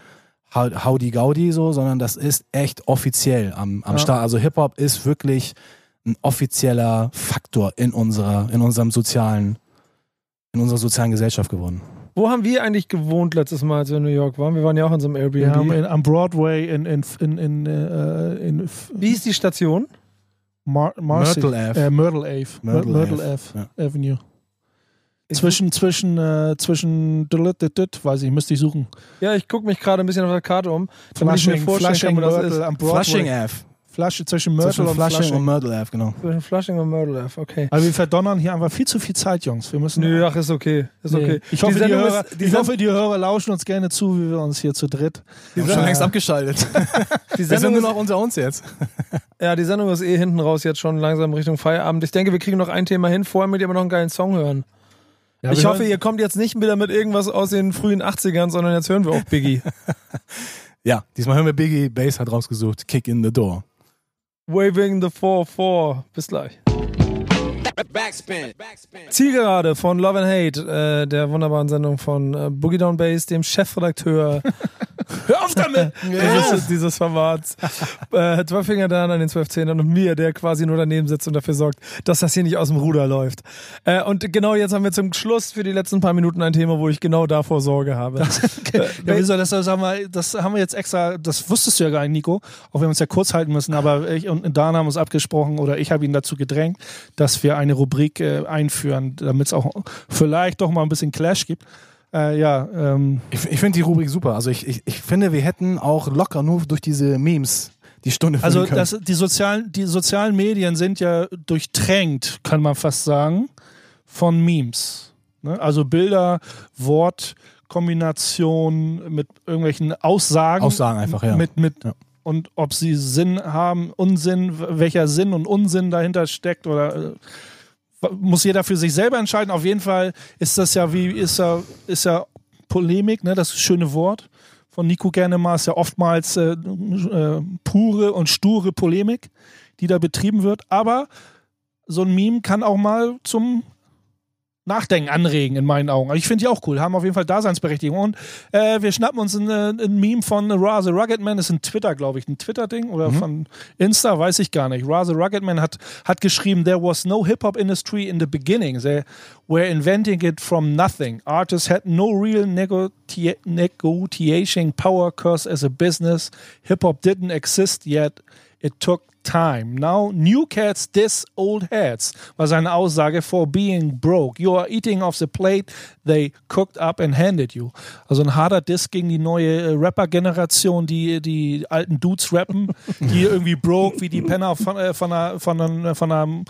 Howdy Gaudi so, sondern das ist echt offiziell am, am Ja. Start. Also Hip-Hop ist wirklich ein offizieller Faktor in unserer, in unserem sozialen, in unserer sozialen Gesellschaft geworden. Wo haben wir eigentlich gewohnt letztes Mal, als wir in New York waren? Wir waren ja auch in so einem Airbnb. Wir haben in, am Broadway in, in, in, in, äh, in Wie hieß die Station? Mar Marcy, Myrtle Ave. Äh, Myrtle Ave. Myrtle Myrtle, Ave, Ave Avenue. Zwischen, zwischen, äh, zwischen, weiß ich, müsste ich suchen. Ja, ich gucke mich gerade ein bisschen auf der Karte um. Flushing, Flushing, das Myrtle ist. am Broadway. Flushing Ave. Flasche zwischen Myrtle Zwischen und Flushing, Flushing. und Myrtle Ave, genau. Zwischen Flushing und Myrtle Ave, okay. Aber wir verdonnern hier einfach viel zu viel Zeit, Jungs. Wir müssen. Nö, ach, ist okay. Ist Nee. okay. Ich, hoffe, die Sendung Hörer, ist, die, ich hoffe, die Hörer lauschen uns gerne zu, wie wir uns hier zu dritt. die, Wir haben schon längst abgeschaltet. <laughs> die, Wir sind Sendung nur ist, noch unter uns jetzt. <laughs> Ja, die Sendung ist eh hinten raus jetzt schon langsam Richtung Feierabend. Ich denke, wir kriegen noch ein Thema hin. Vorher mit ihr aber noch einen geilen Song hören. Ja, ich wir hoffe, hören- ihr kommt jetzt nicht wieder mit irgendwas aus den frühen 80ern, sondern jetzt hören wir auch Biggie. <laughs> Ja, diesmal hören wir Biggie, Bass hat rausgesucht, Kick in the Door. Waving the 4-4. Bis gleich. Backspin. Backspin. Zielgerade von Love and Hate, äh, der wunderbaren Sendung von äh, Boogie Down Bass, dem Chefredakteur <laughs> Hör auf damit! <laughs> dieses, dieses Formats. äh, zwölf Finger da an den zwölf Zähnen und mir, der quasi nur daneben sitzt und dafür sorgt, dass das hier nicht aus dem Ruder läuft. Äh, und genau jetzt haben wir zum Schluss für die letzten paar Minuten ein Thema, wo ich genau davor Sorge habe. <laughs> Ja, wieso, das, das, haben wir, das haben wir jetzt extra, das wusstest du ja gar nicht, Nico, auch wenn wir uns ja kurz halten müssen, aber ich und Dan haben uns abgesprochen oder ich habe ihn dazu gedrängt, dass wir eine Rubrik äh, einführen, damit es auch vielleicht doch mal ein bisschen Clash gibt. Äh, ja, ähm, Ich, ich finde die Rubrik super. Also ich, ich, ich finde, wir hätten auch locker nur durch diese Memes die Stunde füllen also können. das, die, sozialen, die sozialen Medien sind ja durchtränkt, kann man fast sagen, von Memes. Ne? Also Bilder, Wortkombination mit irgendwelchen Aussagen. Aussagen einfach, ja. Mit, mit, Ja. Und ob sie Sinn haben, Unsinn, welcher Sinn und Unsinn dahinter steckt oder äh, muss jeder für sich selber entscheiden. Auf jeden Fall ist das ja wie, ist ja, ist ja Polemik, ne, das schöne Wort von Nico gerne mal, ist ja oftmals äh, äh, pure und sture Polemik, die da betrieben wird. Aber so ein Meme kann auch mal zum Nachdenken anregen, in meinen Augen. Ich finde die auch cool, haben auf jeden Fall Daseinsberechtigung. Und äh, wir schnappen uns ein, äh, ein Meme von Ra the Rugged Man, das ist ein Twitter, glaube ich, ein Twitter-Ding oder von Insta, weiß ich gar nicht. Ra the Rugged Man hat, hat geschrieben, there was no hip-hop industry in the beginning. They were inventing it from nothing. Artists had no real negoti negotiating power cause as a business. Hip-hop didn't exist yet. It took time. Now new cats diss old heads, war seine Aussage for being broke. You are eating off the plate they cooked up and handed you. Also ein harter Diss gegen die neue äh, Rapper-Generation, die die alten Dudes rappen, <laughs> die irgendwie broke wie die Penner von, äh, von, einer, von, einer, von einer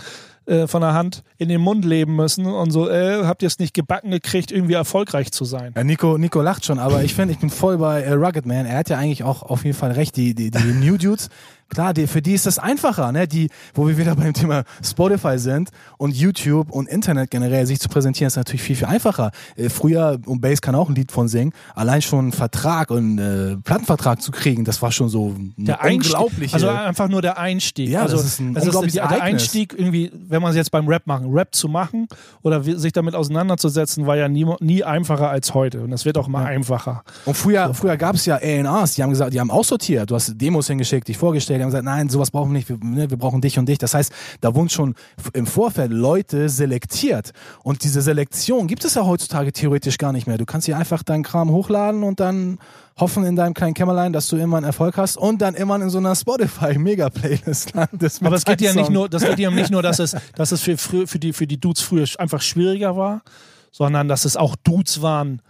äh, von der Hand in den Mund leben müssen und so, äh, habt ihr es nicht gebacken gekriegt, irgendwie erfolgreich zu sein. Ja, Nico, Nico lacht schon, aber ich finde, ich bin voll bei äh, Rugged Man. Er hat ja eigentlich auch auf jeden Fall recht. Die, die, die New Dudes, klar, die, für die ist das einfacher, ne? Die, wo wir wieder <laughs> beim Thema Spotify sind und YouTube und Internet generell sich zu präsentieren, ist natürlich viel, viel einfacher. Äh, früher, und Bass kann auch ein Lied von singen, allein schon einen Vertrag und äh, Plattenvertrag zu kriegen, das war schon so der Einstieg, unglaubliche. also einfach nur der Einstieg. Ja, also das ist ein es unglaubliches der, Ereignis. Einstieg irgendwie, wenn man es jetzt beim Rap machen, Rap zu machen oder sich damit auseinanderzusetzen, war ja nie, nie einfacher als heute und das wird auch immer einfacher. Und früher, früher gab es ja A&Rs, die haben gesagt, die haben aussortiert. Du hast Demos hingeschickt, dich vorgestellt, die haben gesagt, nein, sowas brauchen wir nicht, wir, ne, wir brauchen dich und dich. Das heißt, da wurden schon im Vorfeld Leute selektiert. Und diese Selektion gibt es ja heutzutage theoretisch gar nicht mehr. Du kannst hier einfach deinen Kram hochladen und dann hoffen in deinem kleinen Kämmerlein, dass du immer einen Erfolg hast und dann immer in so einer Spotify-Mega-Playlist landest. Aber es geht ja nicht nur, das geht ja nicht nur, dass es, dass es für, für, die, für die Dudes früher einfach schwieriger war, sondern dass es auch Dudes waren,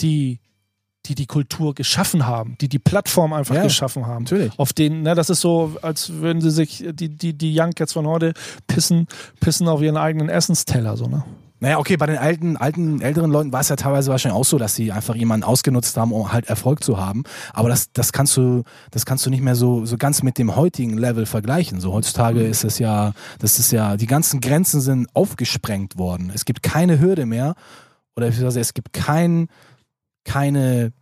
die die die Kultur geschaffen haben, die die Plattform einfach Ja, geschaffen haben. natürlich. Auf denen, ne, das ist so, als würden sie sich, die, die, die Young Cats von heute pissen, pissen auf ihren eigenen Essensteller, so, ne? Naja, okay, bei den alten, alten, älteren Leuten war es ja teilweise wahrscheinlich auch so, dass sie einfach jemanden ausgenutzt haben, um halt Erfolg zu haben. Aber das, das kannst du, das kannst du nicht mehr so, so ganz mit dem heutigen Level vergleichen. So heutzutage ist es ja, das ist ja, die ganzen Grenzen sind aufgesprengt worden. Es gibt keine Hürde mehr. Oder es gibt kein, keine,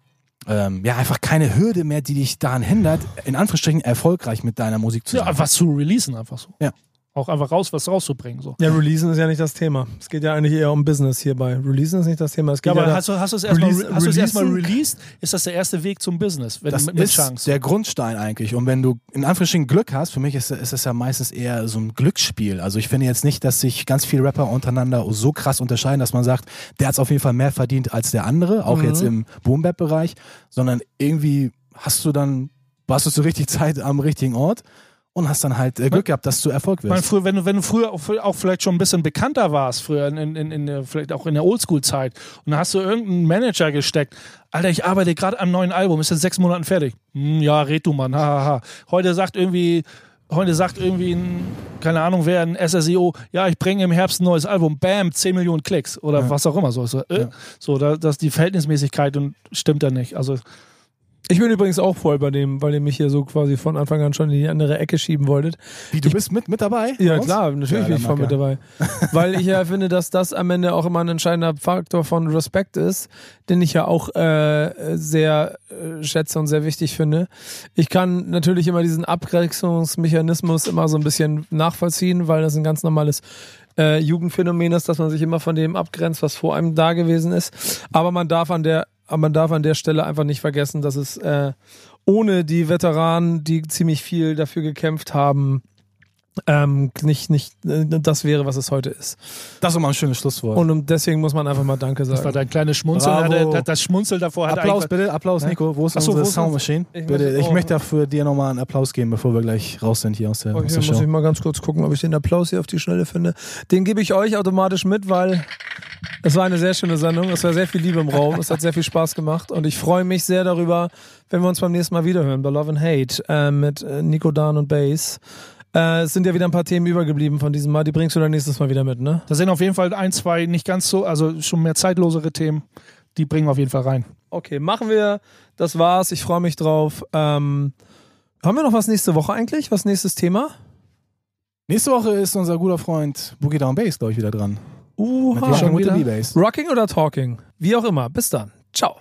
ähm, ja, einfach keine Hürde mehr, die dich daran hindert, in Anführungsstrichen erfolgreich mit deiner Musik zu sein. Ja, was zu releasen einfach so. Ja. Auch einfach raus, was rauszubringen, so. Ja, Releasen ist ja nicht das Thema. Es geht ja eigentlich eher um Business hierbei. Releasen ist nicht das Thema. Es Ja, geht aber ja, hast du, hast du es erstmal Release- hast du es erstmal releasen- released? Ist das der erste Weg zum Business? Wenn, Das mit, mit ist Chance. der Grundstein eigentlich. Und wenn du in Anführungsstrichen Glück hast, für mich ist, ist es ja meistens eher so ein Glücksspiel. Also ich finde jetzt nicht, dass sich ganz viele Rapper untereinander so krass unterscheiden, dass man sagt, der hat auf jeden Fall mehr verdient als der andere, auch jetzt im Boom-Bap-Bereich, sondern irgendwie hast du dann, warst du zur richtigen Zeit am richtigen Ort und hast dann halt äh, Glück gehabt, dass du Erfolg Ich meine, wirst. früher, wenn du, wenn du früher auch, auch vielleicht schon ein bisschen bekannter warst, früher in, in, in, der, vielleicht auch in der Oldschool-Zeit, und dann hast du irgendeinen Manager gesteckt, Alter, ich arbeite gerade am neuen Album, ist in sechs Monaten fertig. Hm, ja, red du, Mann, hahaha. Ha, ha. Heute sagt irgendwie, heute sagt irgendwie ein, keine Ahnung wer, ein SSEO, ja, ich bringe im Herbst ein neues Album, bam, 10 Millionen Klicks oder was auch immer. So, so, äh, so da, das die Verhältnismäßigkeit und stimmt da nicht. Also Ich bin übrigens auch voll bei dem, weil ihr mich hier so quasi von Anfang an schon in die andere Ecke schieben wolltet. Wie, du bist mit, mit dabei? Ja, uns? klar, natürlich Ja, bin ich voll mit dabei. Weil ich ja <laughs> finde, dass das am Ende auch immer ein entscheidender Faktor von Respekt ist, den ich ja auch äh, sehr äh, schätze und sehr wichtig finde. Ich kann natürlich immer diesen Abgrenzungsmechanismus immer so ein bisschen nachvollziehen, weil das ein ganz normales äh, Jugendphänomen ist, dass man sich immer von dem abgrenzt, was vor einem da gewesen ist. Aber man darf an der, aber man darf an der Stelle einfach nicht vergessen, dass es äh, ohne die Veteranen, die ziemlich viel dafür gekämpft haben, ähm, nicht, nicht äh, das wäre, was es heute ist. Das ist immer ein schönes Schlusswort. Und um, deswegen muss man einfach mal Danke Das war sagen. dein kleines Schmunzeln. Hatte, das, das Schmunzel davor hat Applaus bitte, Applaus Nico. Wo ist Ach so, unsere wo ist Sound das? Machine? Ich bitte, möchte- ich oh. möchte dafür dir nochmal einen Applaus geben, bevor wir gleich raus sind hier aus der, Oh, aus der muss Show. ich mal ganz kurz gucken, ob ich den Applaus hier auf die Schnelle finde. Den gebe ich euch automatisch mit, weil es war eine sehr schöne Sendung. Es war sehr viel Liebe im Raum. Es hat sehr viel Spaß gemacht und ich freue mich sehr darüber, wenn wir uns beim nächsten Mal wiederhören bei Love and Hate äh, mit äh, Nico Dan und Bass. Äh, es sind ja wieder ein paar Themen übergeblieben von diesem Mal. Die bringst du dann nächstes Mal wieder mit, ne? Da sind auf jeden Fall ein, zwei nicht ganz so, also schon mehr zeitlosere Themen. Die bringen wir auf jeden Fall rein. Okay, machen wir. Das war's. Ich freue mich drauf. Ähm, haben wir noch was nächste Woche eigentlich? Was nächstes Thema? Nächste Woche ist unser guter Freund Boogie Down Bass, glaube ich, wieder dran. Uh, schon wieder? Rocking oder Talking? Wie auch immer. Bis dann. Ciao.